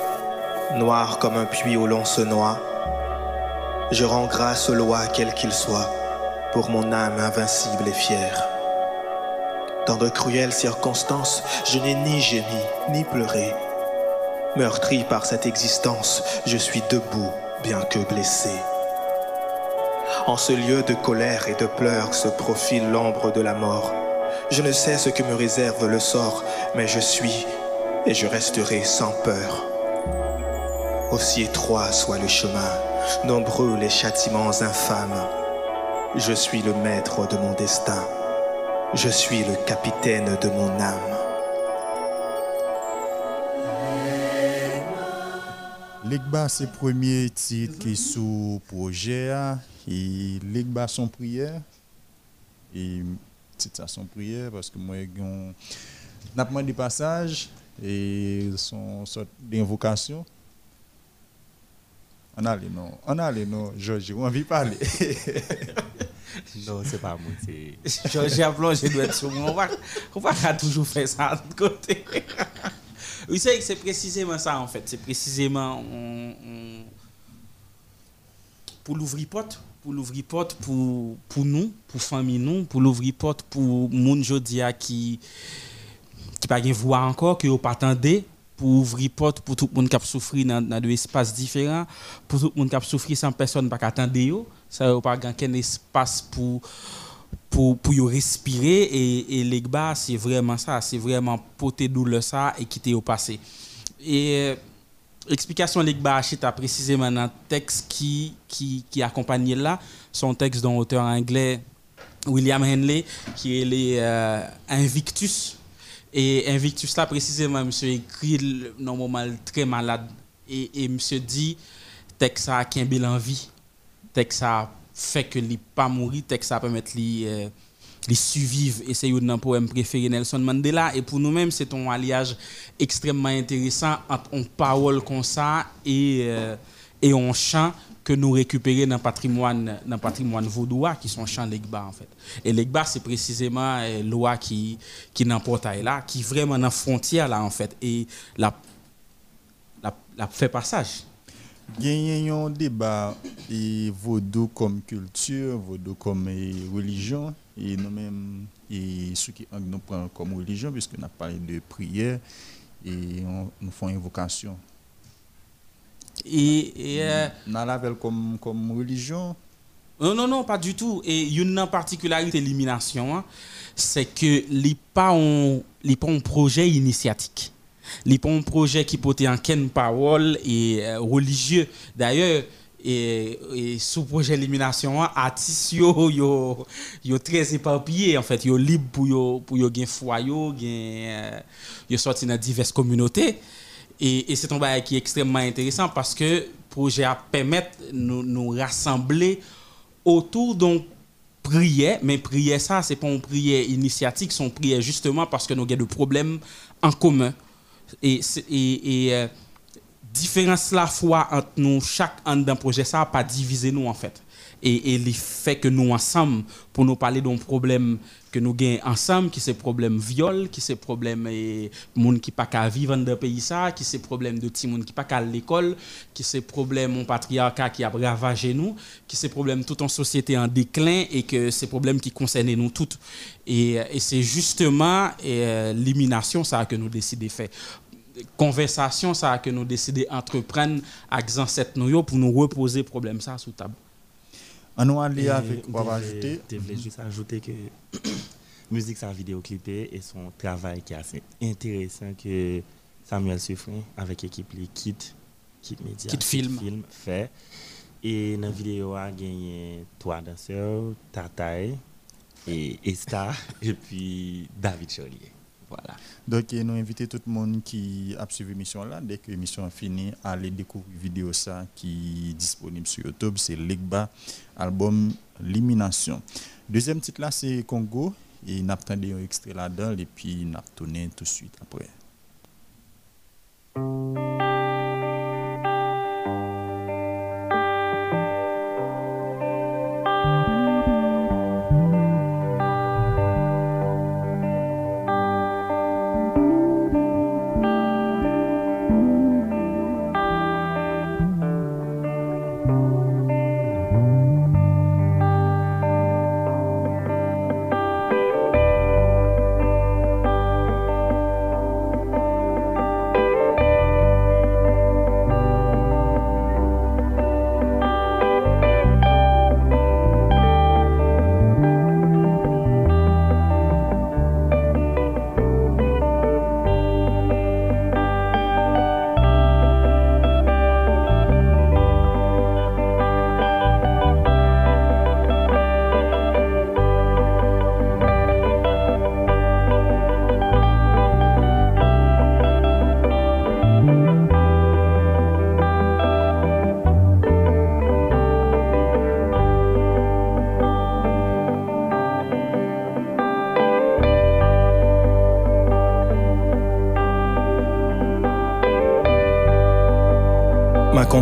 noir comme un puits où l'on se noie. Je rends grâce aux lois, quel qu'il soit, pour mon âme invincible et fière. Dans de cruelles circonstances, je n'ai ni gémi, ni pleuré. Meurtri par cette existence, je suis debout, bien que blessé. En ce lieu de colère et de pleurs se profile l'ombre de la mort. Je ne sais ce que me réserve le sort, mais je suis et je resterai sans peur. Aussi étroit soit le chemin, nombreux les châtiments infâmes. Je suis le maître de mon destin, je suis le capitaine de mon âme. Legba c'est premier titre qui est sous projet hein. et Legba son prière et titre son prière parce que moi n'a pas des passages et son sorte d'invocation. On a les noms, on a les noms, Georges, on envie de parler. non, c'est pas moi, c'est. Georges a plongé doit être sur moi. On va, on va toujours faire ça de côté. oui, c'est précisément ça en fait. C'est précisément on, on, pour l'ouvrir porte, pour l'ouvrir porte pour, pour nous, pour famille nous, pour l'ouvrir porte pour monde jodia qui pas voix encore que vous pas pour ouvrir porte pour tout le monde qui a souffert dans, dans des espaces différents pour tout le monde qui a souffert sans personne pas attendre yo ça n'a pas aucun espace pour pour pour respirer et et l'egba c'est vraiment ça c'est vraiment porter douleur ça et quitter au passé et l'explication l'egba chita précisément dans le texte qui qui qui accompagne là son texte d'un auteur anglais William Henley qui est les euh, Invictus et Invictus là, précisément, monsieur écrit normalement très malade. Et, et monsieur dit, texte ça a bel envie. Texte ça fait que lui pas mourir. Texte ça permet de euh, survivre. Et c'est un poème préféré Nelson Mandela. Et pour nous-mêmes, c'est un alliage extrêmement intéressant entre une parole comme ça et, euh, et un chant que nous récupérons dans le patrimoine, dans patrimoine vaudois, qui sont champs Legba, en fait. Et Legba, c'est précisément euh, loi qui, qui n'importe là, qui vraiment dans la frontière, là, en fait, et la, la, fait passage. A un débat et vaudou comme culture, vaudou comme religion, et nous-mêmes, et ceux qui nous prennent comme religion, puisqu'on a parlé de prière, et on, nous faisons invocation. Et, et euh, comme, comme religion Non, non, non, pas du tout. Et une particularité d'élimination, hein, c'est que les pas un, pas un projet initiatique. Les pas un projet qui porte en quelle parole et euh, religieux. D'ailleurs, et, et sous projet élimination artistes yo yo yo très éparpillés en fait yo libre pour yo pour yo gain foi yo gain euh, yo sorti dans diverses communautés et, c'est un bail qui est extrêmement intéressant parce que le projet a permettre nous nous rassembler autour d'une prière, mais prière ça, c'est pas une prière initiatique, c'est une prière justement parce que nous avons des problèmes en commun. Et, et, et euh, différence la foi entre nous, chaque un d'un projet, ça pas divisé nous en fait. et, et les fait que nous ensemble pour nous parler d'un problème que nous gagnons ensemble qui c'est problème viol qui c'est problème et monde qui pas qu'à vivre dans le pays ça qui c'est problème de petit monde qui pas qu'à l'école qui c'est problème mon patriarcat qui a ravagé nous qui c'est problème toute en société en déclin et que c'est problème qui concerne nous toutes. Et, et c'est justement euh, l'élimination ça que nous décidons de faire. Conversation ça que nous décidons d'entreprendre avec yo pour nous reposer problème ça sous table On nous avec, on va devrais- ajouter. devrais juste ajouter que musique sans vidéoclipé et son travail qui est assez intéressant que Samuel Suffren avec l'équipe les Kit Kit Media Kit Film. fait et dans la vidéo a gagné trois danseurs Tataï et Esta et puis David Cholier voilà Donc, nous invitons tout le monde qui a suivi l'émission là. Dès que l'émission est finie, allez découvrir la vidéo ça qui est disponible sur YouTube. C'est Legba, album Limination. Deuxième titre là, c'est Congo. Et nous attendons un extrait là-dedans. Et puis, nous tourner tout de suite après.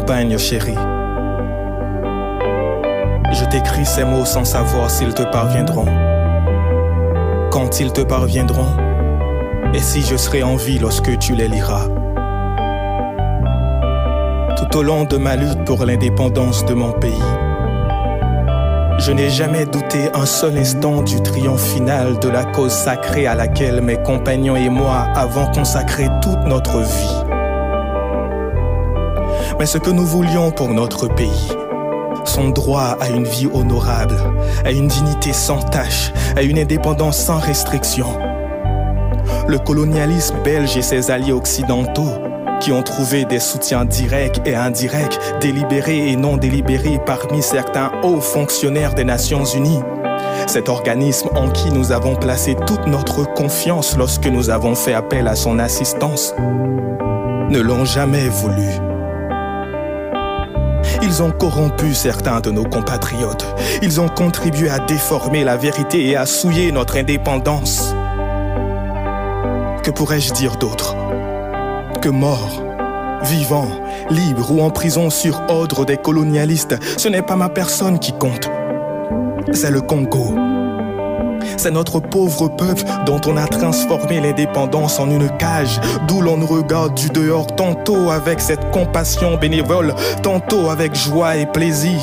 Chérie, je t'écris ces mots sans savoir s'ils te parviendront. Quand ils te parviendront, et si je serai en vie lorsque tu les liras. Tout au long de ma lutte pour l'indépendance de mon pays, je n'ai jamais douté un seul instant du triomphe final de la cause sacrée à laquelle mes compagnons et moi avons consacré toute notre vie. Mais ce que nous voulions pour notre pays, son droit à une vie honorable, à une dignité sans tache, à une indépendance sans restriction. Le colonialisme belge et ses alliés occidentaux, qui ont trouvé des soutiens directs et indirects, délibérés et non délibérés parmi certains hauts fonctionnaires des Nations Unies. Cet organisme en qui nous avons placé toute notre confiance lorsque nous avons fait appel à son assistance, ne l'ont jamais voulu. Ils ont corrompu certains de nos compatriotes. Ils ont contribué à déformer la vérité et à souiller notre indépendance. Que pourrais-je dire d'autre? Que mort, vivant, libre ou en prison sur ordre des colonialistes, ce n'est pas ma personne qui compte. C'est le Congo. C'est notre pauvre peuple dont on a transformé l'indépendance en une cage, d'où l'on nous regarde du dehors, tantôt avec cette compassion bénévole, tantôt avec joie et plaisir.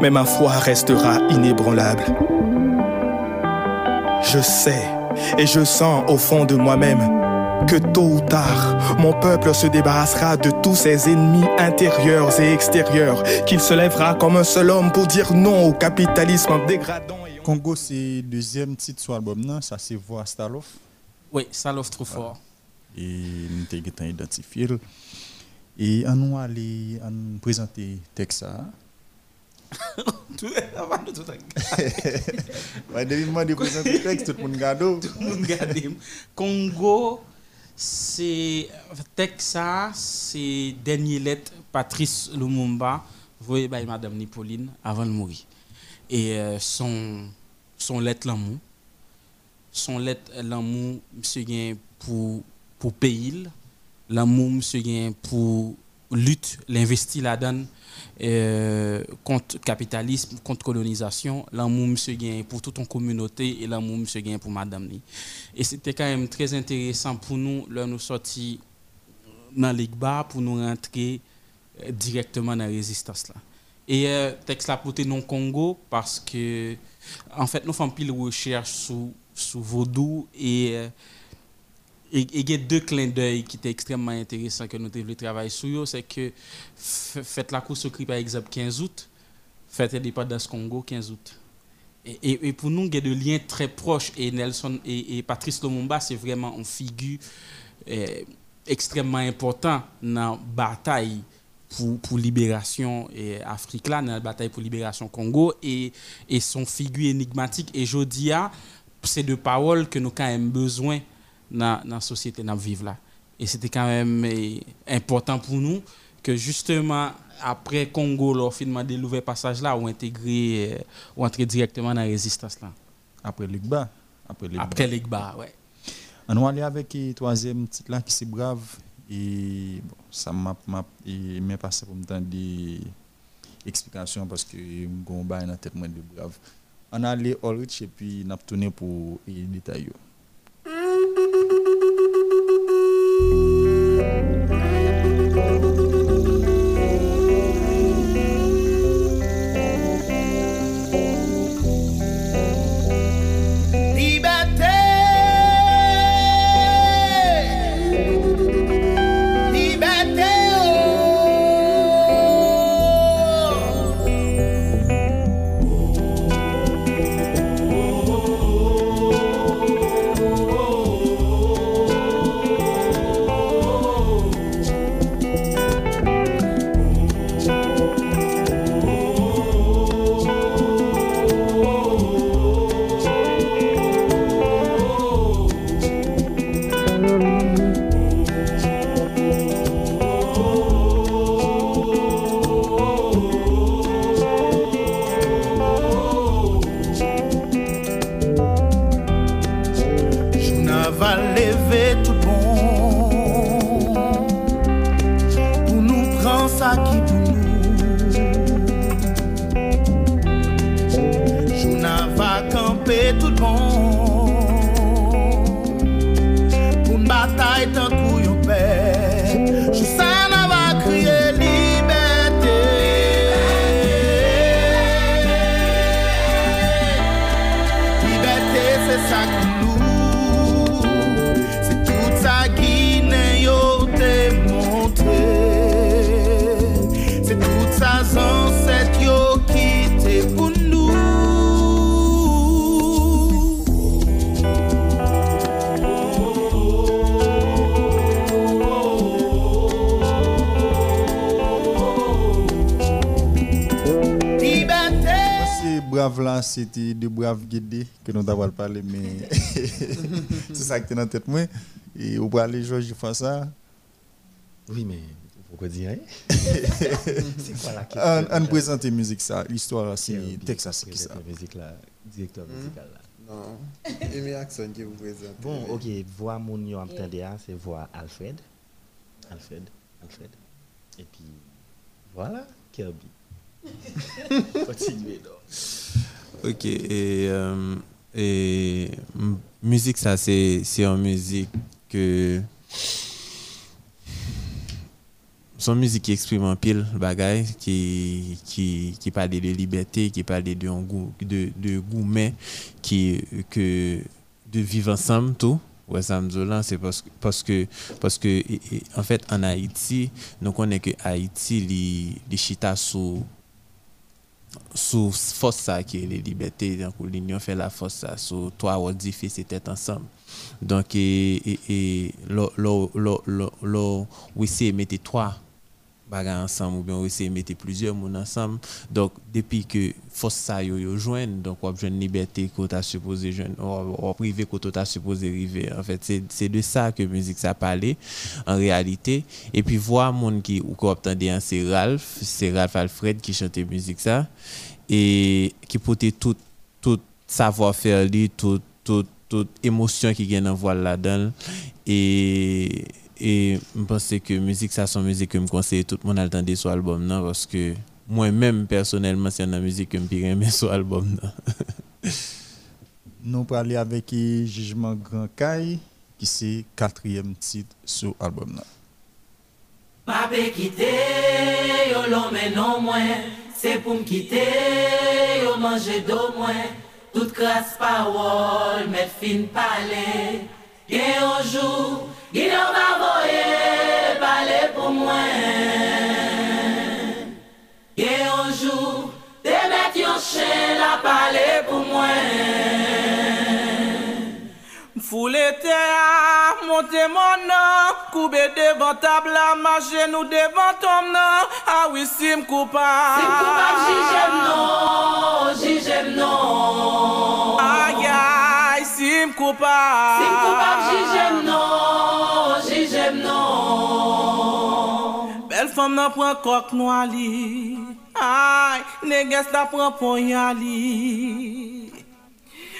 Mais ma foi restera inébranlable. Je sais et je sens au fond de moi-même que tôt ou tard, mon peuple se débarrassera de tous ses ennemis intérieurs et extérieurs, qu'il se lèvera comme un seul homme pour dire non au capitalisme dégradant. Congo, c'est le deuxième titre sur l'album, non? ça c'est Voix Staloff. Oui, Staloff trop fort. Et nous avons identifié. Et on nous aller à nous présenter Texa. Tout avant de tout Ouais, depuis moi de présenter le texte, tout le monde. Tout le monde. Congo, c'est Texas, c'est dernier lettre Patrice Lumumba, voyez by Madame Nippoline avant de mourir. Et euh, son son lettre l'amour, son lettre l'amour, monsieur pour pour pays, l'amour monsieur pour lutte, l'investi là-dedans euh, contre capitalisme, contre colonisation, l'amour monsieur gain pour toute une communauté et l'amour monsieur gain pour madame ni. Et c'était quand même très intéressant pour nous là nous sortir dans l'IGBA pour nous rentrer euh, directement dans la résistance là. Et euh, texte là pour non Congo parce que en fait nous faisons pile recherche sur sur vaudou et euh, et il y a deux clins d'œil qui étaient extrêmement intéressants que nous devons travailler sur. C'est que faites la course au cri par exemple 15 août, faites l'indépendance Congo 15 août. Et, pour nous, il y a des liens très proches. Et Nelson et, Patrice Lumumba, c'est vraiment une figure euh, extrêmement importante dans la bataille pour, pour libération et Afrique dans la bataille pour libération Congo. Et, et son figure énigmatique. Et ah, c'est de paroles que nous avons besoin dans dans la société dans vivre là. Et c'était quand même eh, important pour nous que justement après Congo, leur finalement de l'ouvert passage là, ou intégré, euh, ou entrer directement dans la résistance là. Après l'IGBA. Après l'IGBA. Après l'IGBA, ouais. On va aller avec le troisième titre là qui c'est brave. Et bon, ça m'a m'a- passé pour me temps des explications parce que mon bail dans tête de brave. On a allé Ulrich et puis on a tourné pour les détails. Ooh. Braves là, c'était de braves guidés que nous avons parlé, mais c'est ça qui est dans la tête. Moi. Et on va aller Georges faire ça. Oui, mais pourquoi dire hein? C'est quoi la question? On, présente la musique, ça. L'histoire, c'est Qui- texte, ça, c'est qui ça. La musique là, directeur Hmm? musical là. Non. Aimé Axon qui vous présente. Bon, ok, voix mon yo entendez, hein, c'est voix Alfred. Alfred, Alfred. Et puis, voilà, Kirby. Continuez donc. Ok, et, euh, et musique, ça, c'est c'est une musique que. Son musique qui exprime un pile bagay, qui, qui, qui parle de liberté, qui parle de, de, de gourmet, qui, que, de vivre ensemble, tout. Ouais, ça me c'est parce, que- parce que, en fait, en Haïti, nous connaissons que Haïti, les, les chita sous sous force ça qui est les libertés donc l'union fait la force ça. Sous toi on dit c'était ensemble. Donc et et, lo lo lo oui c'est mettre trois ensemble ou bien on essayer de mettre plusieurs monde ensemble. Donc depuis que force ça yo yo donc on une liberté qu'on supposé joindre on privé qu'on supposé arriver. En fait c'est c'est de ça que musique ça parlait en réalité. Et puis voir monde qui ou qu'on entendait hein, c'est Ralph c'est Ralph Alfred qui chantait musique ça et qui portait tout tout savoir-faire li tout tout toute émotion qui gagne dans voix là-dedans. Et et je pense que musique ça son musique que me conseille tout le monde à entendre sur album non? Parce que moi-même personnellement c'est une musique que me pire sur album non? Nous parler avec Jugement Grand Kai qui c'est quatrième titre sur album là. Ma pe kite, yo lon menon mwen Se pou m kite, yo manje do mwen Tout kras parol, met fin pale Gen yo jou, Gideon va voye pale pou mwen Ye yonjou te met yon chen la pale pou mwen Foule te a monte mon nan Koube devan tabla ma genou devan tom nan ah Awi sim koupa Sim koupa jijem non, jijem non. Ay, sim koupa Sim koupa jijem non. fom nan pran kok nou ali, ay, neges la pran pon yali.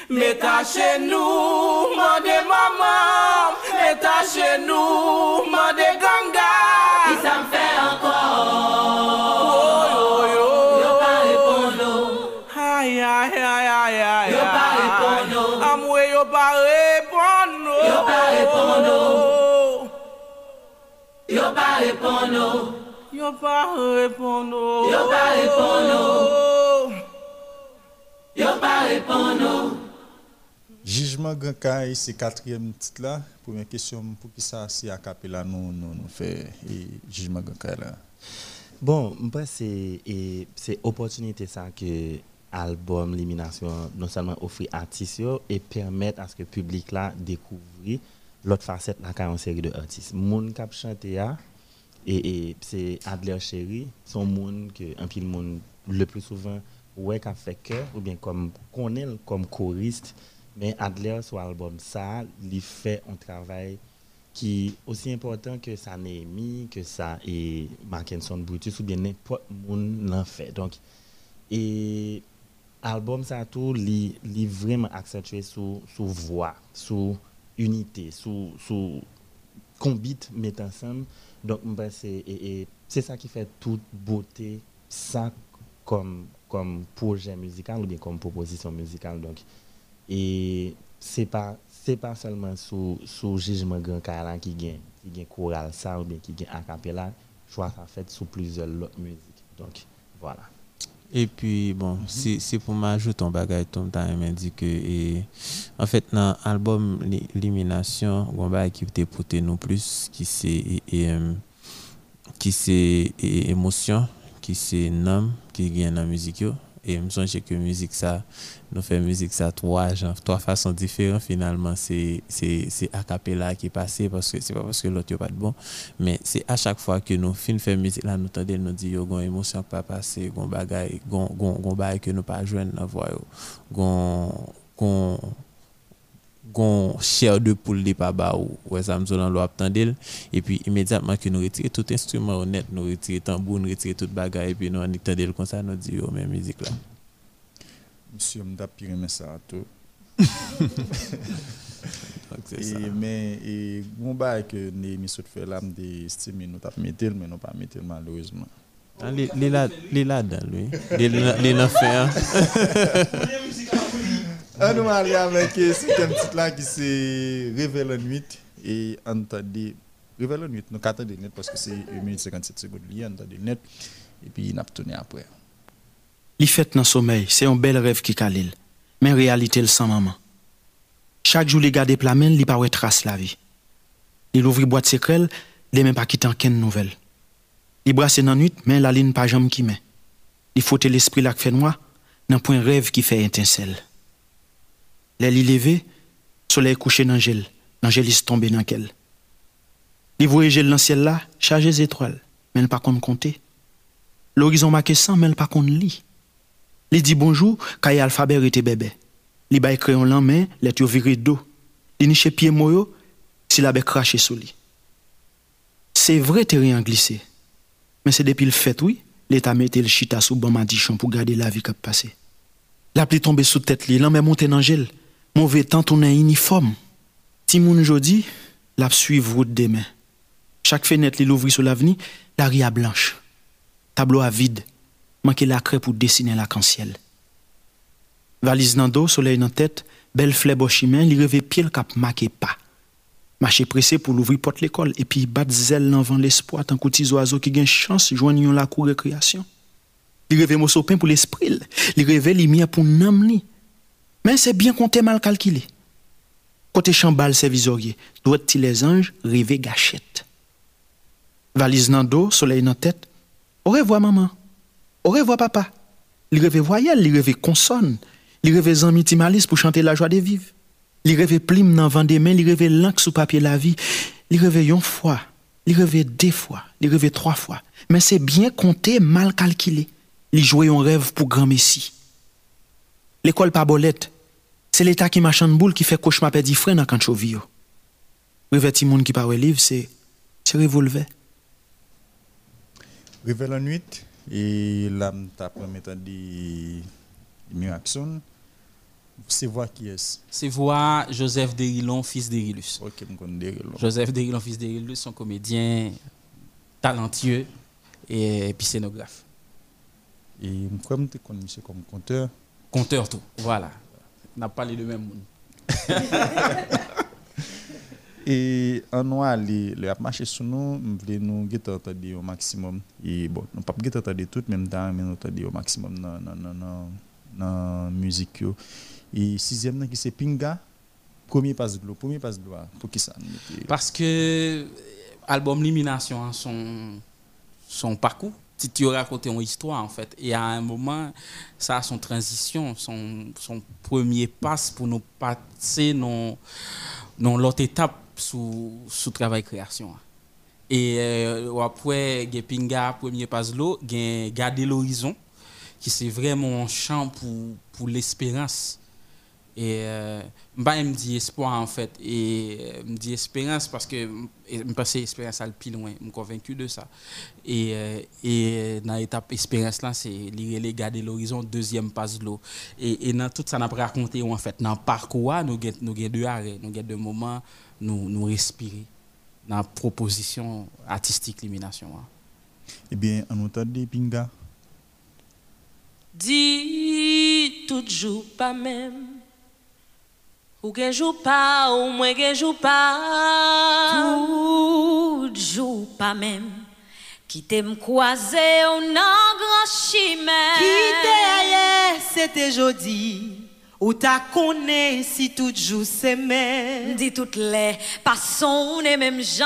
Meta chenou, mande mamam, meta chenou, mande ganga. Ki sa m fe ankon, yo pa repon nou. Ay, ay, ay, ay, ay, yo pa repon nou. Amwe yo pa repon nou. Yo pa repon nou. Yo pa repon nou. Yo pas répondre. Yo pas répondre. Yo pas répondre. Jugement Grand quatrième titre là. Première question, pour qui ça, c'est à capella nous, nous, nous fait et Jugement Grand là? Bon, et c'est opportunité ça que album Limination non seulement offre artistes yo, et permettre à ce que le public là découvre l'autre facette là quand une série de artistes. Moun k'ap chante ya et, c'est Adler Chéri, son monde que un pile monde le plus souvent ouais qu'a fait cœur ou bien comme connaît comme choriste mais Adler sur l'album ça, il fait un travail qui est aussi important que ça Néhémie, que ça et Mackinson Brutus ou bien n'importe monde l'en fait. Donc et album ça tout li, li vraiment accentué sur sur voix, sur unité, sur sur combit mettre ensemble. Donc ben, c'est ça qui fait toute beauté ça comme comme projet musical ou bien comme proposition musicale. Donc et c'est pas pas seulement sous jugement grand qui gagne qui gagne choral ça ou bien qui gagne a cappella. Choix ça fait sous plusieurs autres musiques. Donc voilà Et puis, bon, c'est c'est pour m'ajouter un bagage, Tom Time m'a dit que, et, en fait, dans l'album Li- Limination, il y a un bagage qui était porté nous plus, qui c'est, euh, qui c'est émotion, qui c'est nom, qui gagne dans la musique. Et me songe que musique ça, nous fait musique ça trois genres, trois façons différentes finalement. C'est c'est c'est a qui est passé parce que c'est pas parce que l'autre n'est pas de bon, mais c'est à chaque fois que nous fin faire musique là, nous tendez nous yo gon émotion pas passer, gon bagay, gon gon gon bagay que nous pas joindre dans voix gon gon chair de poule li pa ba ou ouais ça me dans l'op et puis immédiatement que nous retirer tout instrument honnête nous retirer tambour nous retirer toute bagaille et puis nous on tandel comme ça nous dit yo même musique là Monsieur m'a pire aimé ça à tout. c'est et, ça. mais et bon bail que Némi saute fait là me estimé nous t'a mettre mais non pas mettre malheureusement. Ah, li là li là dedans lui li li nan nous aller avec ce septième titre là qui c'est Révèle la nuit et entendez Révèle la nuit nous attendez net parce que c'est 1 minute 57 secondes lié entendez net et puis n'a tourné après. Li fait dans sommeil, c'est un bel rêve qui kalil. Mais en réalité, le sans maman. Chaque jour, li gade plamen, li pa wè trace la vie. Li l'ouvri boîte secrète, li même pas quitte ken nouvelle. Li brasse nan nuit, mais la ligne pas jambe qui met. Li fote l'esprit la fait noir, nan point rêve qui fait étincelle. lè li leve, soley kouche nan jel, nan jelis tombe nan kel. Li vouye jel nan siel la, chaje zetrol, men pa kon konte. L'orizon make san, men pa kon li. Li di bonjou, kaye alfaber ete bebe. Li bay kreyon lan men, let yo vire do. Li niche pie moyo, si la be krashe sou li. Se vre teri an glise, men se depi l fet oui, li ta mette l chita sou bon madichon pou gade la vi kap pase. La pli tombe sou tet li, lan men monte nan jel, Mauvais temps tourné uniforme. Ti moun jodi, la suivre route demain. Chaque fenêtre il ouvrit sur l'avenir, la ria blanche. Tableau à vide, manquait la craie pour dessiner l'arc-en-ciel. Valise nan dos, soleil dans tête, belle flèche au chemin, il rêvait pied le cap marqué pas. Marché pressé pour l'ouvrir porte l'école et puis bat zèle l'envant l'espoir tant petits oiseaux qui gagnent chance joignent la cour récréation. Il rêvait sopin pour l'esprit, il rêvait lumière pour n'am li. Mais c'est bien compté mal calculé. Côté chambal c'est visorier, doit les anges rêver gâchette. Valise nan soleil dans tête. Au revoir maman. Au revoir papa. Il rêvait voyelle, il rêvait consonne. Il rêvait zami Timalis pour chanter la joie de rêvait plume dans vent des mains, il rêvait l'encre sous papier la vie. Il rêvait une fois, il rêvait deux fois, il rêvait trois fois. Mais c'est bien compté, mal calculé. Il jouait un rêve pour grand messie. L'école pas bolette. C'est l'état qui marche en boule qui fait cauchemar perdu frère dans quand chovio. Rêve ti monde qui parle livre, c'est c'est revolver. Réveil la nuit et là t'as permettre de Miraxon. C'est voix qui est C'est voix Joseph Derilon, fils d'Erilus. Ok, je connais Derilon. Joseph Derilon, fils d'Erilus, son comédien talentueux et puis scénographe. Et comme tu connais monsieur comme conteur. Conteur tout, voilà. N'a pas les mêmes monde. Et en noir, les, les marché sur nous, nous voulons nous entendre au maximum. Et bon, nous pas guetter entendre tout même temps, mais nous entendre au maximum dans dans musique yo. Et sixième là qui c'est Pinga, premier passe l'eau, premier passe de l'eau. Pour qui ça Parce que album Limination, hein, son, son parcours, tu raconté une histoire en fait. Et à un moment, ça a son transition, son, son premier passe pour nous passer dans, l'autre étape sous, travail création. Et euh, après, Gepinga, premier passe l'eau, Garder l'horizon, qui c'est vraiment un pour, pour l'espérance. Et euh, m'a me dit espoir en fait et euh, me dit espérance parce que me passer espérance à le plus loin, me convaincu de ça. Et euh, et dans l'étape espérance là c'est lire les garder l'horizon deuxième passe de l'eau. Et et dans tout ça n'a pas raconté en fait dans le parcours nous gen deux arrêts, nous gen deux moments nous nous respirer dans la proposition artistique l'élimination. Eh bien, on entend des Pinga. Dis tout jour pas même. Ou gen jou pas, ou moins gen jou pas. Tout jour pas même. Qui t'aime croiser ou nan grand chimère. Quitte ailleurs, c'était jodi. Ou ta connais si tout jour c'est même. Dis toutes les passons les mêmes gens.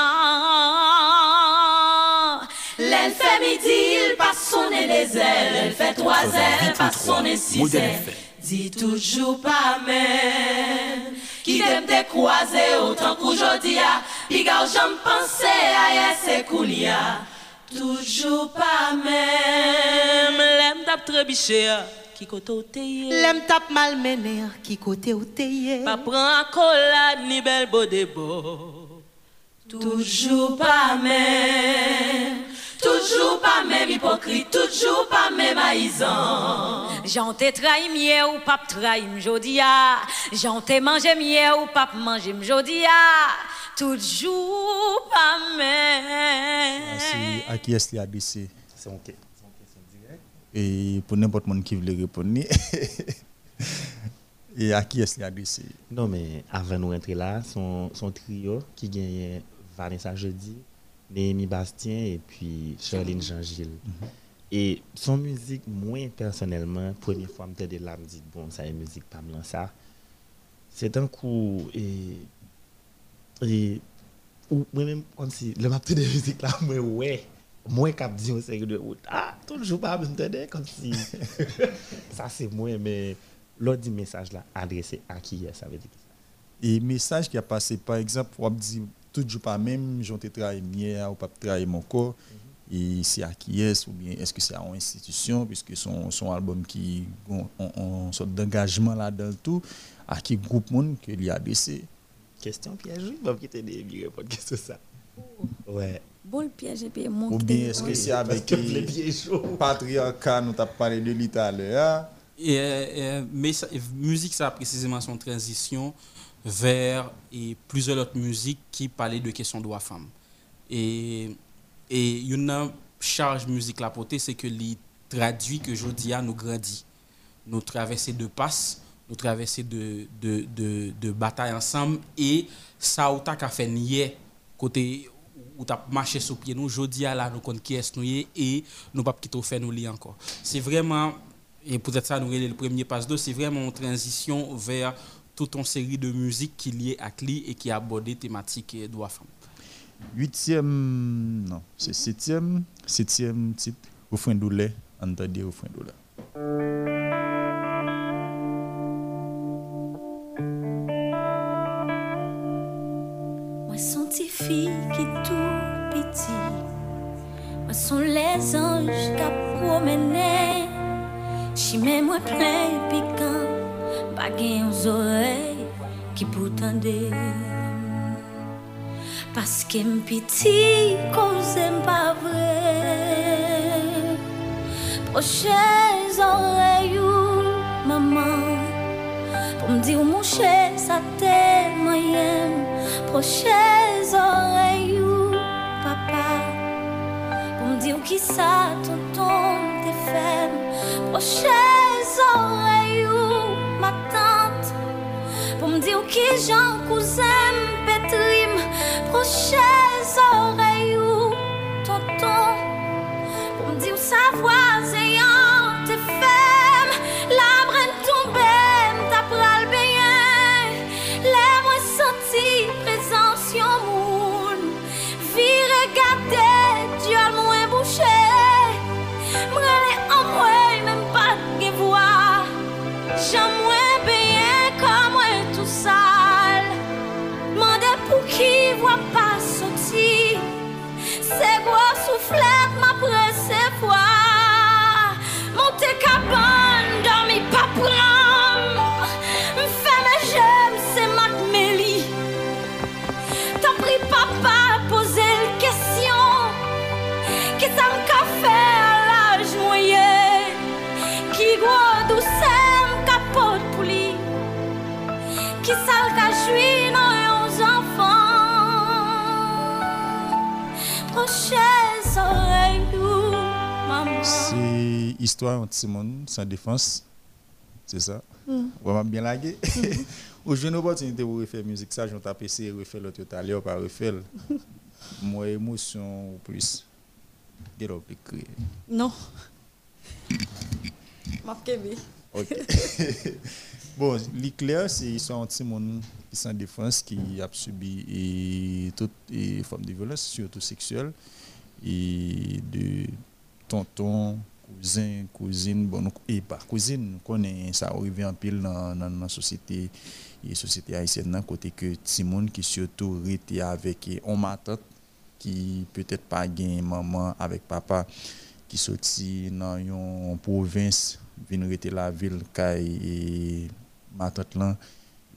L'elle fait midi, il passe sonner les ailes. Elle fait trois ailes, elle passe sonner six ailes. Dis toujours pas même. Qui t'aime te croiser autant qu'aujourd'hui. Puis gars, j'en pensais à c'est coulia. Toujours pas même. L'aime tape trébiché. Qui côté ou t'es L'aime tape malmené, qui côté ou t'es. Pas prend accolade ni belle beau. Toujours pas même. Toujours pas même hypocrite, toujours pas même haïsant. J'en t'ai trahi mieux ou pas trahi m'jodia. J'en t'ai mangé mieux ou pas mangé m'jodia. Toujours pas même. C'est à qui est-ce baissé? C'est ok. Et pour n'importe monde qui veut répondre. Et à qui est-ce qu'il a adressé Non, mais avant de nous entrer là, son, son trio qui gagne Vanessa Jeudi, Néhémie Bastien et puis Charline Jean-Gilles. Et son musique, moi personnellement, première fois, je me là, me dit, bon, ça est musique, pas me ça. C'est un coup, et. Et. Ou moi-même, comme si, le map de musique là, moi, ouais. Moi, qui dit au série de route, ah, toujours pas m'entendre, comme si. ça, c'est moi, mais l'autre message là, adressé à qui, ça veut dire Et message qui a passé, par exemple, on dit toujours pas même, j'en ai travaillé hier ou pas travaillé mon corps. Et c'est à qui est ou bien est-ce que c'est à une institution, puisque son, son album qui a une sorte d'engagement là-dedans tout, à qui groupe monde que lui a adressé Question piège, oui, va quitter des répondre question ça. Ouais. Bon, le piège et puis Ou bien est-ce que c'est avec les pieds chauds. patriarcat, nous avons parlé de tout à l'heure. Et, euh, euh, mais ça- musique, ça a précisément son transition vers et plusieurs autres musiques qui parlaient de questions droits femmes. Et et une charge musique la portée, c'est que les traduit que Jodia nous grandit. Nous traverser de passes, nous traverser de, de, de, de bataille ensemble et ça ou ta fait nier côté où tu as marché sur pied nous Jodia là nous connaissons qui est nous et nous pas quitter faire nous encore. C'est vraiment et peut-être ça nous le premier passe d'eau, c'est vraiment une transition vers toute une série de musique qui est liée à CLI et qui aborde des thématiques droits femmes. Huitième, non, c'est septième, septième type, au fin d'oulet, entendez au fin son petit fille qui tout petit. Moi, sont les anges qui promené. Chimé, moi, plein piquant. Pa gen yon zorey ki pou tende. Paske m piti koze m pa vre. Proche zorey ou maman Pou m di ou mouche sa te mayem. Proche zorey ou papa. Pou m di ou ki sa tonton te fem. Proche zorey Diw ki jan kouzem petrim Proche zorey ou tonton. Pou mdiw savwa histoire Simone sans défense. C'est ça? Mm. On va bien laguer. Aujourd'hui, une opportunité pour refaire musique, ça, je vais taper et refaire l'autre tout à l'heure, pas refaire. Moi, émotion ou plus. Get up, écrit. Non. Map kebe. Ok. bon, l'éclair, c'est l'histoire qui sans défense, qui a subi et toutes les formes de violence, surtout sexuelles, et de tonton, cousin, cousine, bon, et pas cousine, connaissons ça arrive en pile dans la société et société haïtienne, dans côté que Simon qui surtout était avec on tante qui peut-être pas gain maman avec papa qui sorti dans une province vinn rete la ville et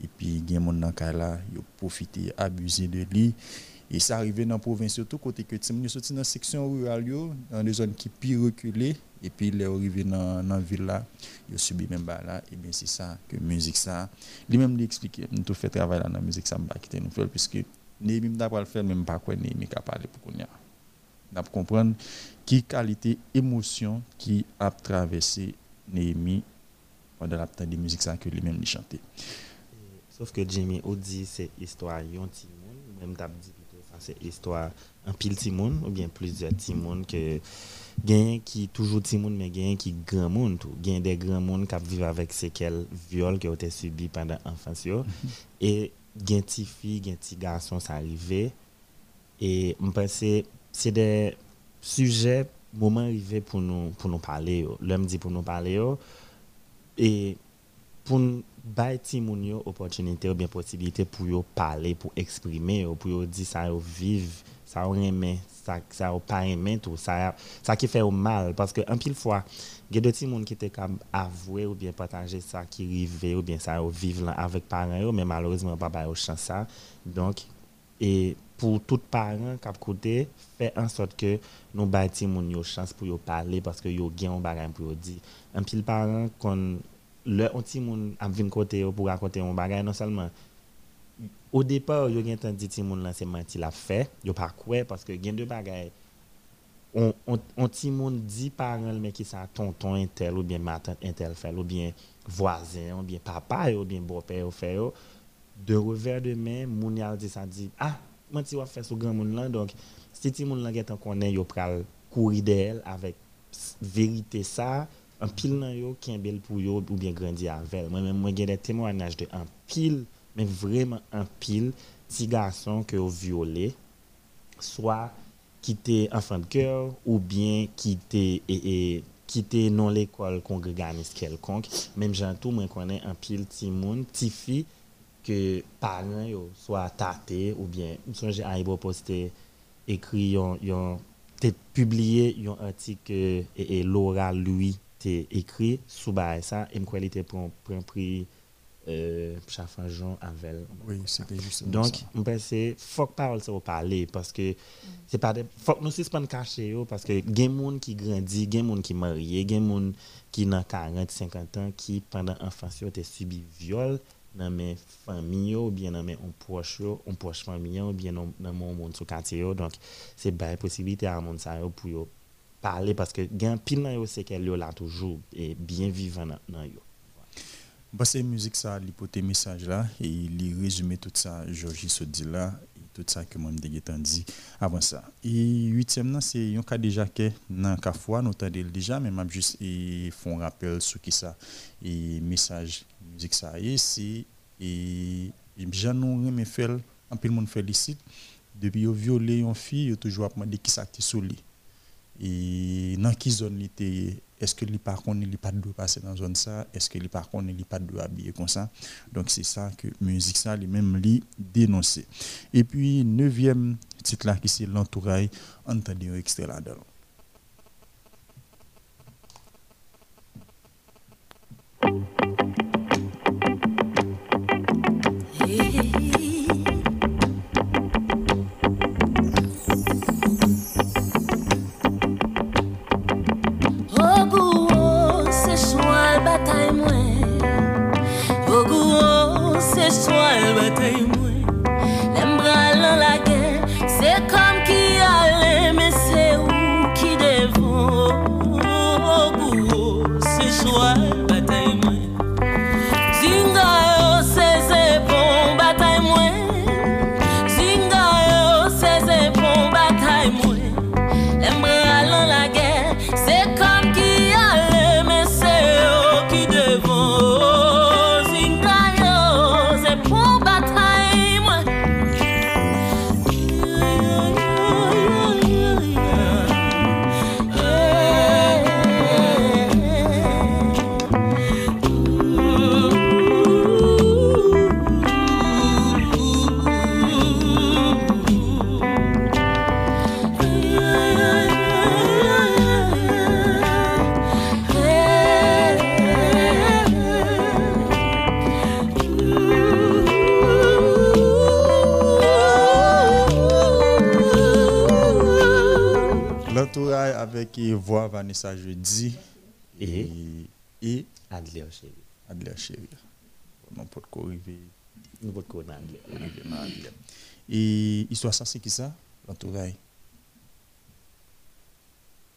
et puis gen moun nan kay là yo profité abuser de lui. Et ça arrivé dans la province surtout côté que Tim yo sorti dans section rurale dans des zones qui plus reculées et puis les arrivé dans dans ville là yo subi même ba là et bien c'est ça que musique ça lui même lui expliquer nous tout fait travail là dans la musique ça m'a quitter nous faire puisque Némi m'a pas le faire même pas quoi Némi ka parler pour qu'on a comprendre qui qualité émotion qui a traversé Némi pendant la temps de musique ça que lui-même lui chantait. Sauf que Jimmy ou dit c'est histoire yon ti moun, même t'as dit c'est histoire un pile ti moun ou bien plusieurs ti moun que gen qui toujours ti moun mais gen qui grand moun tout, gen des grands moun qui vivent avec séquelles viol qui ont été subis pendant enfance yo et gen ti fille, gen ti garçon ça arrivé et me penser c'est des sujets moment arrivé pour nous pour nous parler yo. L'homme dit pour nous parler yo, et pour nous bay ti moun yo opportunité ou bien possibilité pour yo parler pour exprimer yo, pour yo dire ça yo vivre ça yo aimer ça ça yo pas aimer tout ça ça qui fait au mal. Parce que un pile fois il y a des petits monde qui étaient comme avouer ou bien partager ça qui rive ou bien ça vivre avec parents mais malheureusement pas yo chance ça. Donc et pour tout parent qui côté fait en sorte que nous bâti moun yo chance pour parler parce que yo gen un bagage pour dire. Un pile parent qu'on le petit moun a vinn côté pour raconter un bagage non seulement au départ, yo gen tan di ti moun lan se manti la fe, yo pa kwe, paske gen de bagay, on, on, on ti moun di paran men tonton intel, ou bien matan intel fel, ou bien voisin, ou bien papa, ou bien ou fe yo, de revers de main, moun yal di sa ah, man ti wap fe sou gran moun donc, si ti moun lan gen tan konen, yo pral kouri de el, avek verite sa, an pil nan yo ki bel ou bien grandi avel. Mwen men mwen gen de témoignage de an pil, men vreman an pil, ti garson ke yo viole, soit qui était enfant de cœur ou bien qui était et, et qui était non l'école congréganiste quelconque. Même gens tout moi connais un pile petit monde petit fille que parents yo soit tâté ou bien songe à y poster écrit yon yon publié un article que et, et Laura lui t'es écrit sous ça et me était pour un prix euh, Chafan Jean Avel. Oui, c'était justement Donc, ça. pense que faut que parole ça parler parce que c'est pas des faut que nous suspendre cacher yo parce que gen moun qui grandit, gen moun qui marié, gen moun qui dans 40, 50 ans qui pendant enfance yo te subi viol dans mes familles yo, ou bien dans mes on proche yo, on proche famille yo, ou bien dans dans mon monde sous quartier yo. Donc, c'est bien possibilité à monde ça yo pour yo parler parce que gen pile nan yo c'est qu'elle là toujours et bien vivant dans dans yo. C'est musique ça, l'hypothèse message là, et il résume tout ça, Georgie se dit là, et tout ça que moi me dit avant ça. Et huitième c'est un cas déjà que dans le fois, nous entendons déjà, mais m'a juste et font rappel sur qui ça, et message, musique ça, et c'est, et j'en ai fait, un peu le monde félicite, depuis yo violé une fille, toujours demandé qui ça qui sous lui. Et dans quelle zone il était est-ce que lui par contre pas de passer dans zone ça? Est-ce que lui par pas de habiller comme ça? Donc c'est ça que musique ça lui même lui dénoncer et puis neuvième titre là qui c'est l'entourage entendez un extrait là-dedans entonces suélvete y muere. Avec voix Vanessa Jeudi Et? et? Adler chéri. Adler chéri non pas de quoi arriver Nous pas de quoi dans Adler. et histoire ça c'est qui ça? L'entourage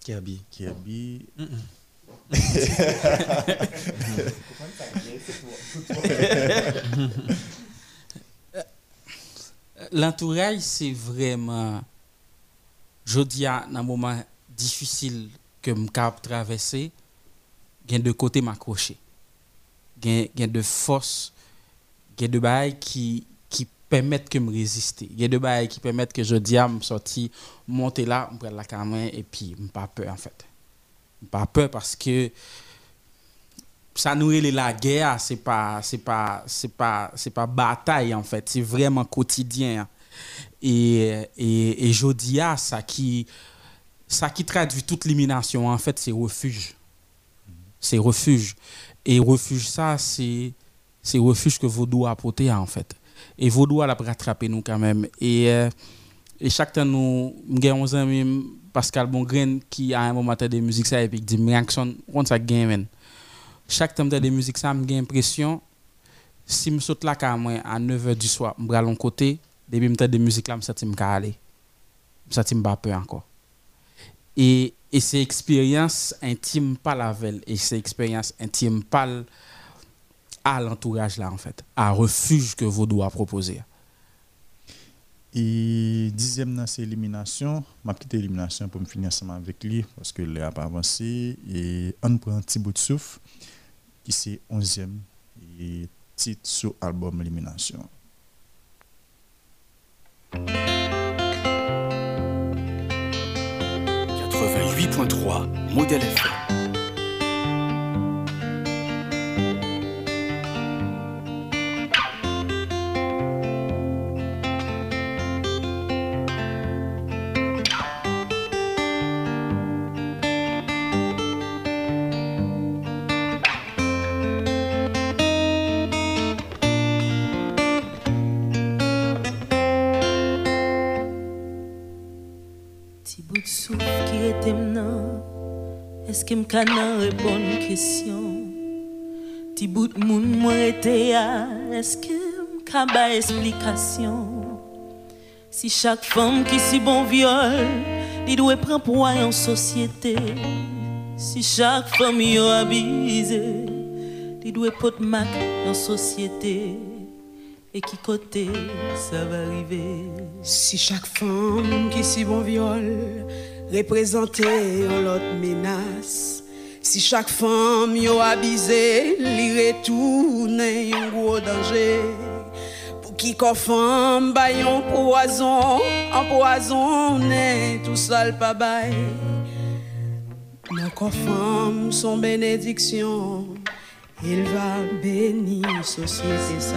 Kirby. Kirby L'entourage, c'est vraiment. Je dis à un moment difficile que je cap traverser, a de côté m'accrocher. Y a de force, a de bails qui qui permettent que me résister. A de bails qui permettent que je dis à me sortir, monter là, me prendre la caméra et puis me pas peur en fait. Pas peur parce que ça nourrit la guerre, c'est pas c'est pas c'est pas c'est pas bataille en fait, c'est vraiment quotidien. Et et et jodia ça qui ça qui traduit toute l'élimination en fait, c'est refuge. C'est refuge et refuge ça c'est refuge que Vaudou a apporté en fait. Et Vaudou a rattrapé nous quand même et euh, chaque temps nous avons un ami Pascal Bongren qui a un moment de musique ça et puis dit réaction on ça gagne chaque temps de musique ça j'ai l'impression si je saute là à 9h du soir, je vais l'autre côté, depuis que musique là, je me sens que aller. Je me sens pas peur encore. Et, et c'est expérience intime pas la veille, et c'est expérience intime pas à l'entourage là en fait, à refuge que vous doit proposer. Et dixième c'est élimination. Ma petite élimination pour me finir avec lui parce que là pas avancé. Et on prend un petit bout de souffle qui c'est onzième et titre sur album élimination. 88.3 Modèle FM. Nan repon kesyon Ti bout moun mwen rete ya Eske m ka ba esplikasyon? Si chak fom ki si bon viol Li dwe pren poa yon sosyete. Si chak fom yo abize Li dwe pot mak yon sosyete. E ki kote sa va rive? Si chak fom ki si bon viol représenter l'autre menace. Si chaque femme yo abusé, li retourne un gros danger. Pour qui qu'on femme bayon poison, empoisonné, tout ça le pas bail. Nos femme son. Il va bénir société ça.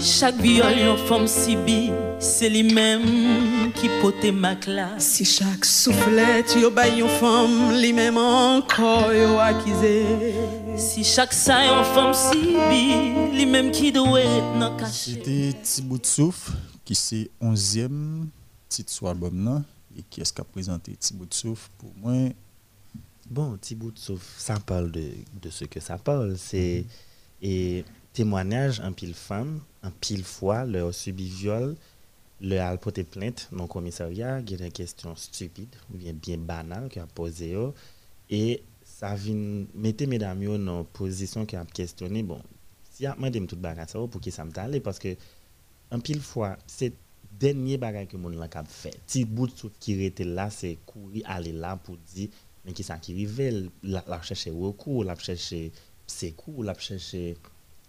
Chaque viol yon femme sibi, c'est lui-même qui pote ma classe. Si chaque soufflette yo bay yon femme, lui-même encore yo accusé. Si chaque ça yon femme sibi, lui-même qui doit nan caché. C'était Thibaut Souf qui c'est 11e titre sur album et qui est-ce qu'a présenté Thibaut Souf pour moi? Bon, Thibaut, sauf ça parle de, de, ce que ça parle. C'est et témoignage en pile femme, en pile fois, leur subi viol, leur porté plainte dans le commissariat, il y a des questions stupides ou bien bien banales qui a posé et ça vient mettre mesdames dans une position qui a questionné bon si a demandé tout bagage ça pour qui ça me parce que en pile fois c'est dernier bagage que mon l'a fait petit bout qui était là c'est courir aller là pour dire mais qui qui rive la, la chercher recours la chercher secours la chercher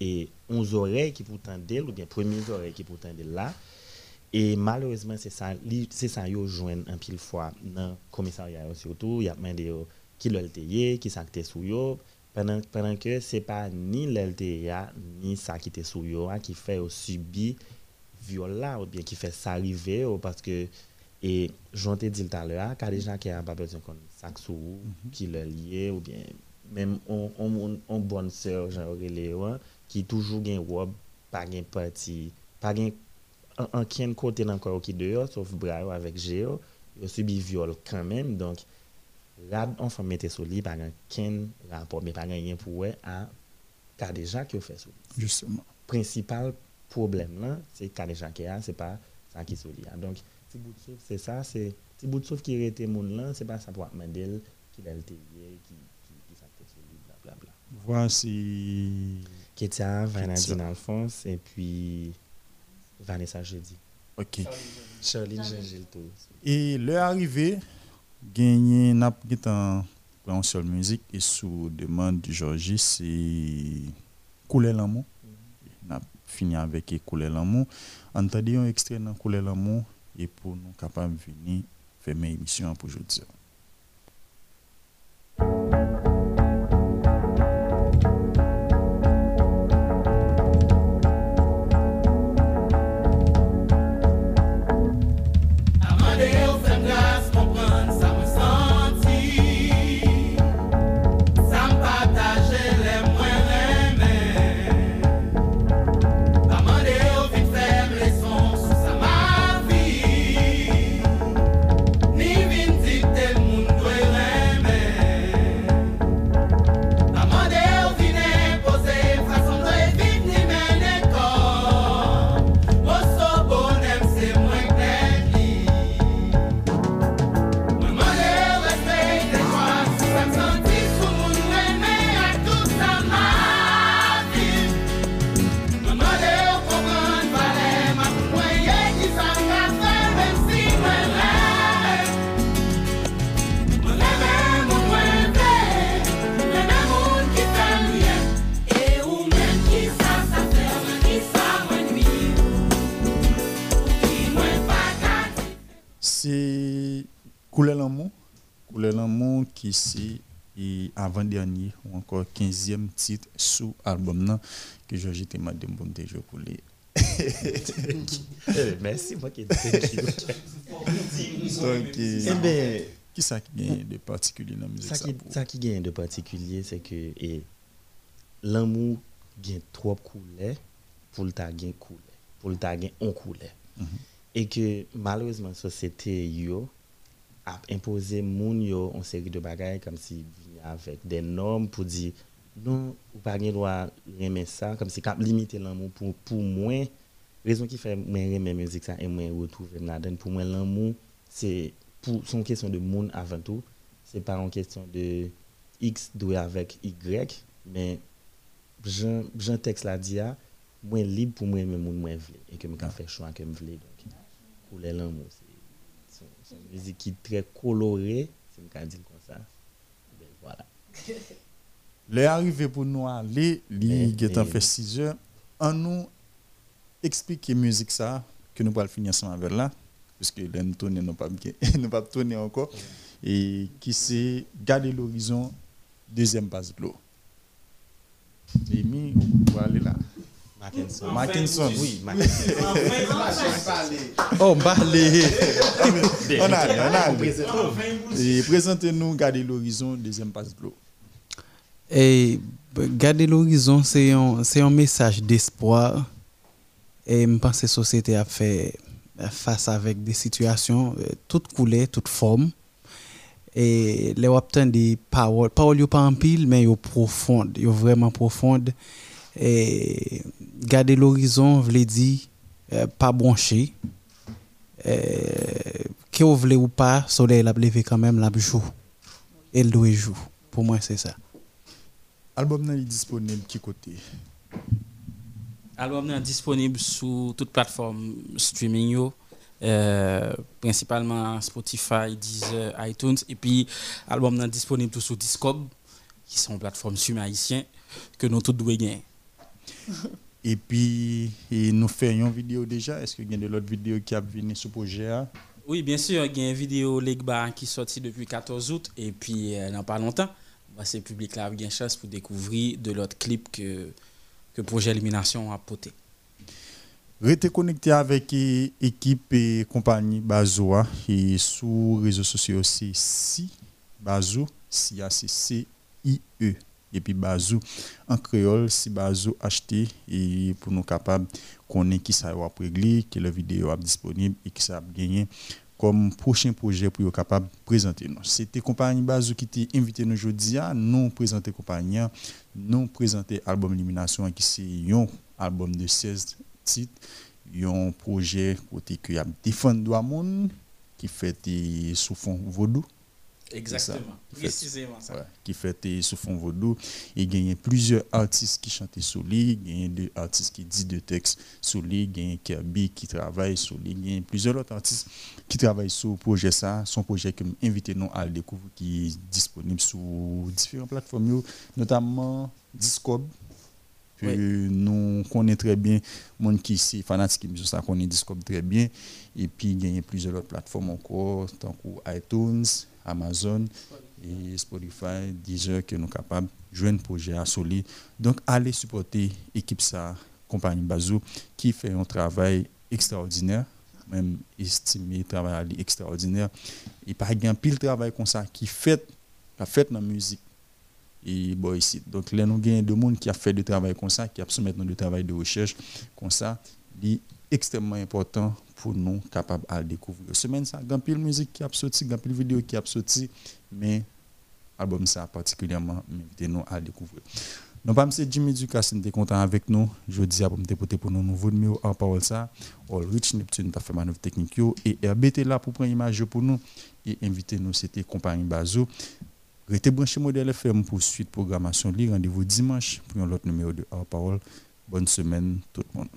et onze oreilles qui pourtant d'elle ou bien premières oreilles qui pourtant d'elle là. Et malheureusement c'est ça ça yo joindre un pile fois dans commissariat surtout il y a demandé qui l'LTE qui s'acte sous yo. Pendant pendant que c'est pas ni l'LTA ni ça qui était sous yo qui fait subi viol là ou bien qui fait ça arriver parce que et j'en ai dit tout à l'heure, qu'il y a des gens qui n'ont pas besoin de sac sous mhm. qui le lié, ou bien même on, on, on bonne sœur, qui toujours gagne robe, pas gagne parti, pas gagne en quel côté encore qui dehors, sauf bras avec Géo, il subi viol quand même, donc là, on fait mettre sur lui, pas gagne rapport, mais pas pour à cas des gens qui ont fait. Justement. Principal problème là, c'est cas des gens qui a, c'est pas ça qui sont liés. Donc, petit bout de souffle, c'est ça, c'est petit bout de souffle qui était mon là, c'est pas ça pour Mandel qui l'a été qui qui qui s'acte sur lui bla bla bla. Voici Ketia, Vanadine Alphonse et puis Vanessa Jeudi. OK. Charline Gengil tout. Et leur arrivée gagné n'a pas en seule musique et sous demande de Georgie c'est couler l'amour. N'a fini avec couler l'amour. Entendez un extrait dans couler l'amour et pour nous capables de venir faire mes émissions pour aujourd'hui. Et avant-dernier ou encore 15e titre sous album là que Georges te m'a demandé de jouer pour les Eh, Merci, moi qui thank you. Donc, Eh ben, qui ça qui gagne de particulier dans la musique ça ça qui, pour- ça qui gagne de particulier, c'est que et, l'amour gagne trop couleur pour le gagne couleur, pour le gagne on couleur. Et que malheureusement, la société yo a imposé moun yo une série de bagages comme si avec des normes pour dire non, ou pas gen droit aimer ça, comme si cap limiter l'amour pour, pour moi. Raison qui fait moi aimer musique ça et moi retrouver là-dedans. Pour moi, l'amour, c'est pour son question de monde avant tout. C'est pas une question de X doué avec Y, mais Jean, Jean texte l'a dit, moi libre pour moi moun moi vle et que me faire choix que me vle donc couler l'amour c'est son musique qui est très colorée, comme ça. Ben, voilà. Les arrivé pour nous aller, li Mais- getan mais- fait 6 heures. En nous expliquer musique ça que nous allons finir ensemble avec là parce que là nous tourner nous pas tourner encore et qui c'est garder l'horizon deuxième base de l'eau. Et mi on va aller là. Mackinson. Mackinson. Oui, Mackinson. Oh. Bien, On a, on a. présentez-nous garder l'horizon deuxième base de l'eau. Et b- garder l'horizon, c'est un, un message d'espoir. Et je pense que la société a fait face avec des situations, euh, toutes couleurs, toutes formes. Et les obtient des paroles. Paroles, pas en pile, mais yo profondes. Yo vraiment profondes. Et garder l'horizon, veut dire euh, pas brancher. Euh, que vous voulez ou pas, soleil l'a levé quand même, l'a joue. Et le doit joue. Pour moi, c'est ça. Album nan est disponible qui côté? Album est disponible sur toute plateforme streaming yo, euh, principalement Spotify, Deezer, iTunes et puis album est disponible tout sur Discogs qui sont plateformes streaming haïtiennes que nous tous devons gagner. Et puis, et nous faisons une vidéo déjà. Est-ce qu'il y a de l'autre vidéo qui a venu sur le projet là? Oui, bien sûr, il y a une vidéo Legba qui est sortie depuis 14 août et puis euh, dans pas longtemps, bah, c'est public là a une chance pour découvrir de l'autre clip que que projet élimination a poté. Restez connecté avec l'équipe et compagnie Bazoa et sur les réseaux sociaux aussi si Bazo si a c c i e et puis Bazou en créole si Bazou acheté et pour nous capables connaître qui ça va régler que la vidéo est disponible et qui ça a gagné comme prochain projet pour être capable de présenter nous. C'était compagnie Bazou qui t'a invité nous aujourd'hui à nous présenter compagnie, nous présenter album Élimination qui c'est un album de 16 titres, un projet côté qui a défendu droit monde qui fait sous fond vaudou. Exactement, précisément ça. Qui eh, sous fond vaudou. Il y a plusieurs artistes qui chantent sur lui, il y a deux artistes qui disent des textes sur lui, il y a Kirby qui travaille sur lui, il y a plusieurs autres artistes qui travaillent sur le projet ça, son projet que invité nous à le découvrir qui est disponible sur différentes plateformes, notamment Discord. Que nous connaissons très bien, monde qui est fanatique de ça connaît Discord très bien. Et puis, il y a plusieurs autres plateformes encore, tant que iTunes, Amazon et Spotify, Deezer, que nous sommes capables de jouer un projet à solide. Donc, allez supporter l'équipe ça, compagnie Bazou, qui fait un travail extraordinaire, même estimé travail extraordinaire. Et par exemple, pile travail comme ça, qui fait, qui a fait la musique et bon ici donc là nous gagnons de monde qui a fait du travail comme ça qui a soumis du travail de recherche comme ça extrêmement important pour nous capables à découvrir semaine ça grand pile musique qui a sorti grand pile vidéo qui a sorti mais album ça particulièrement invité nous à découvrir donc pas monsieur Jimmy Ducasse était content avec nous je dis à pour me pour nos nouveaux numéros en parole ça All Rich Neptune t'a fait manœuvre technique yo, et RBT là pour prendre image pour nous et inviter nous c'était compagnie Bazo Restez branchés Modèle FM pour suite programmation. Rendez-vous dimanche pour un autre numéro de Hors Parole. Bonne semaine tout le monde.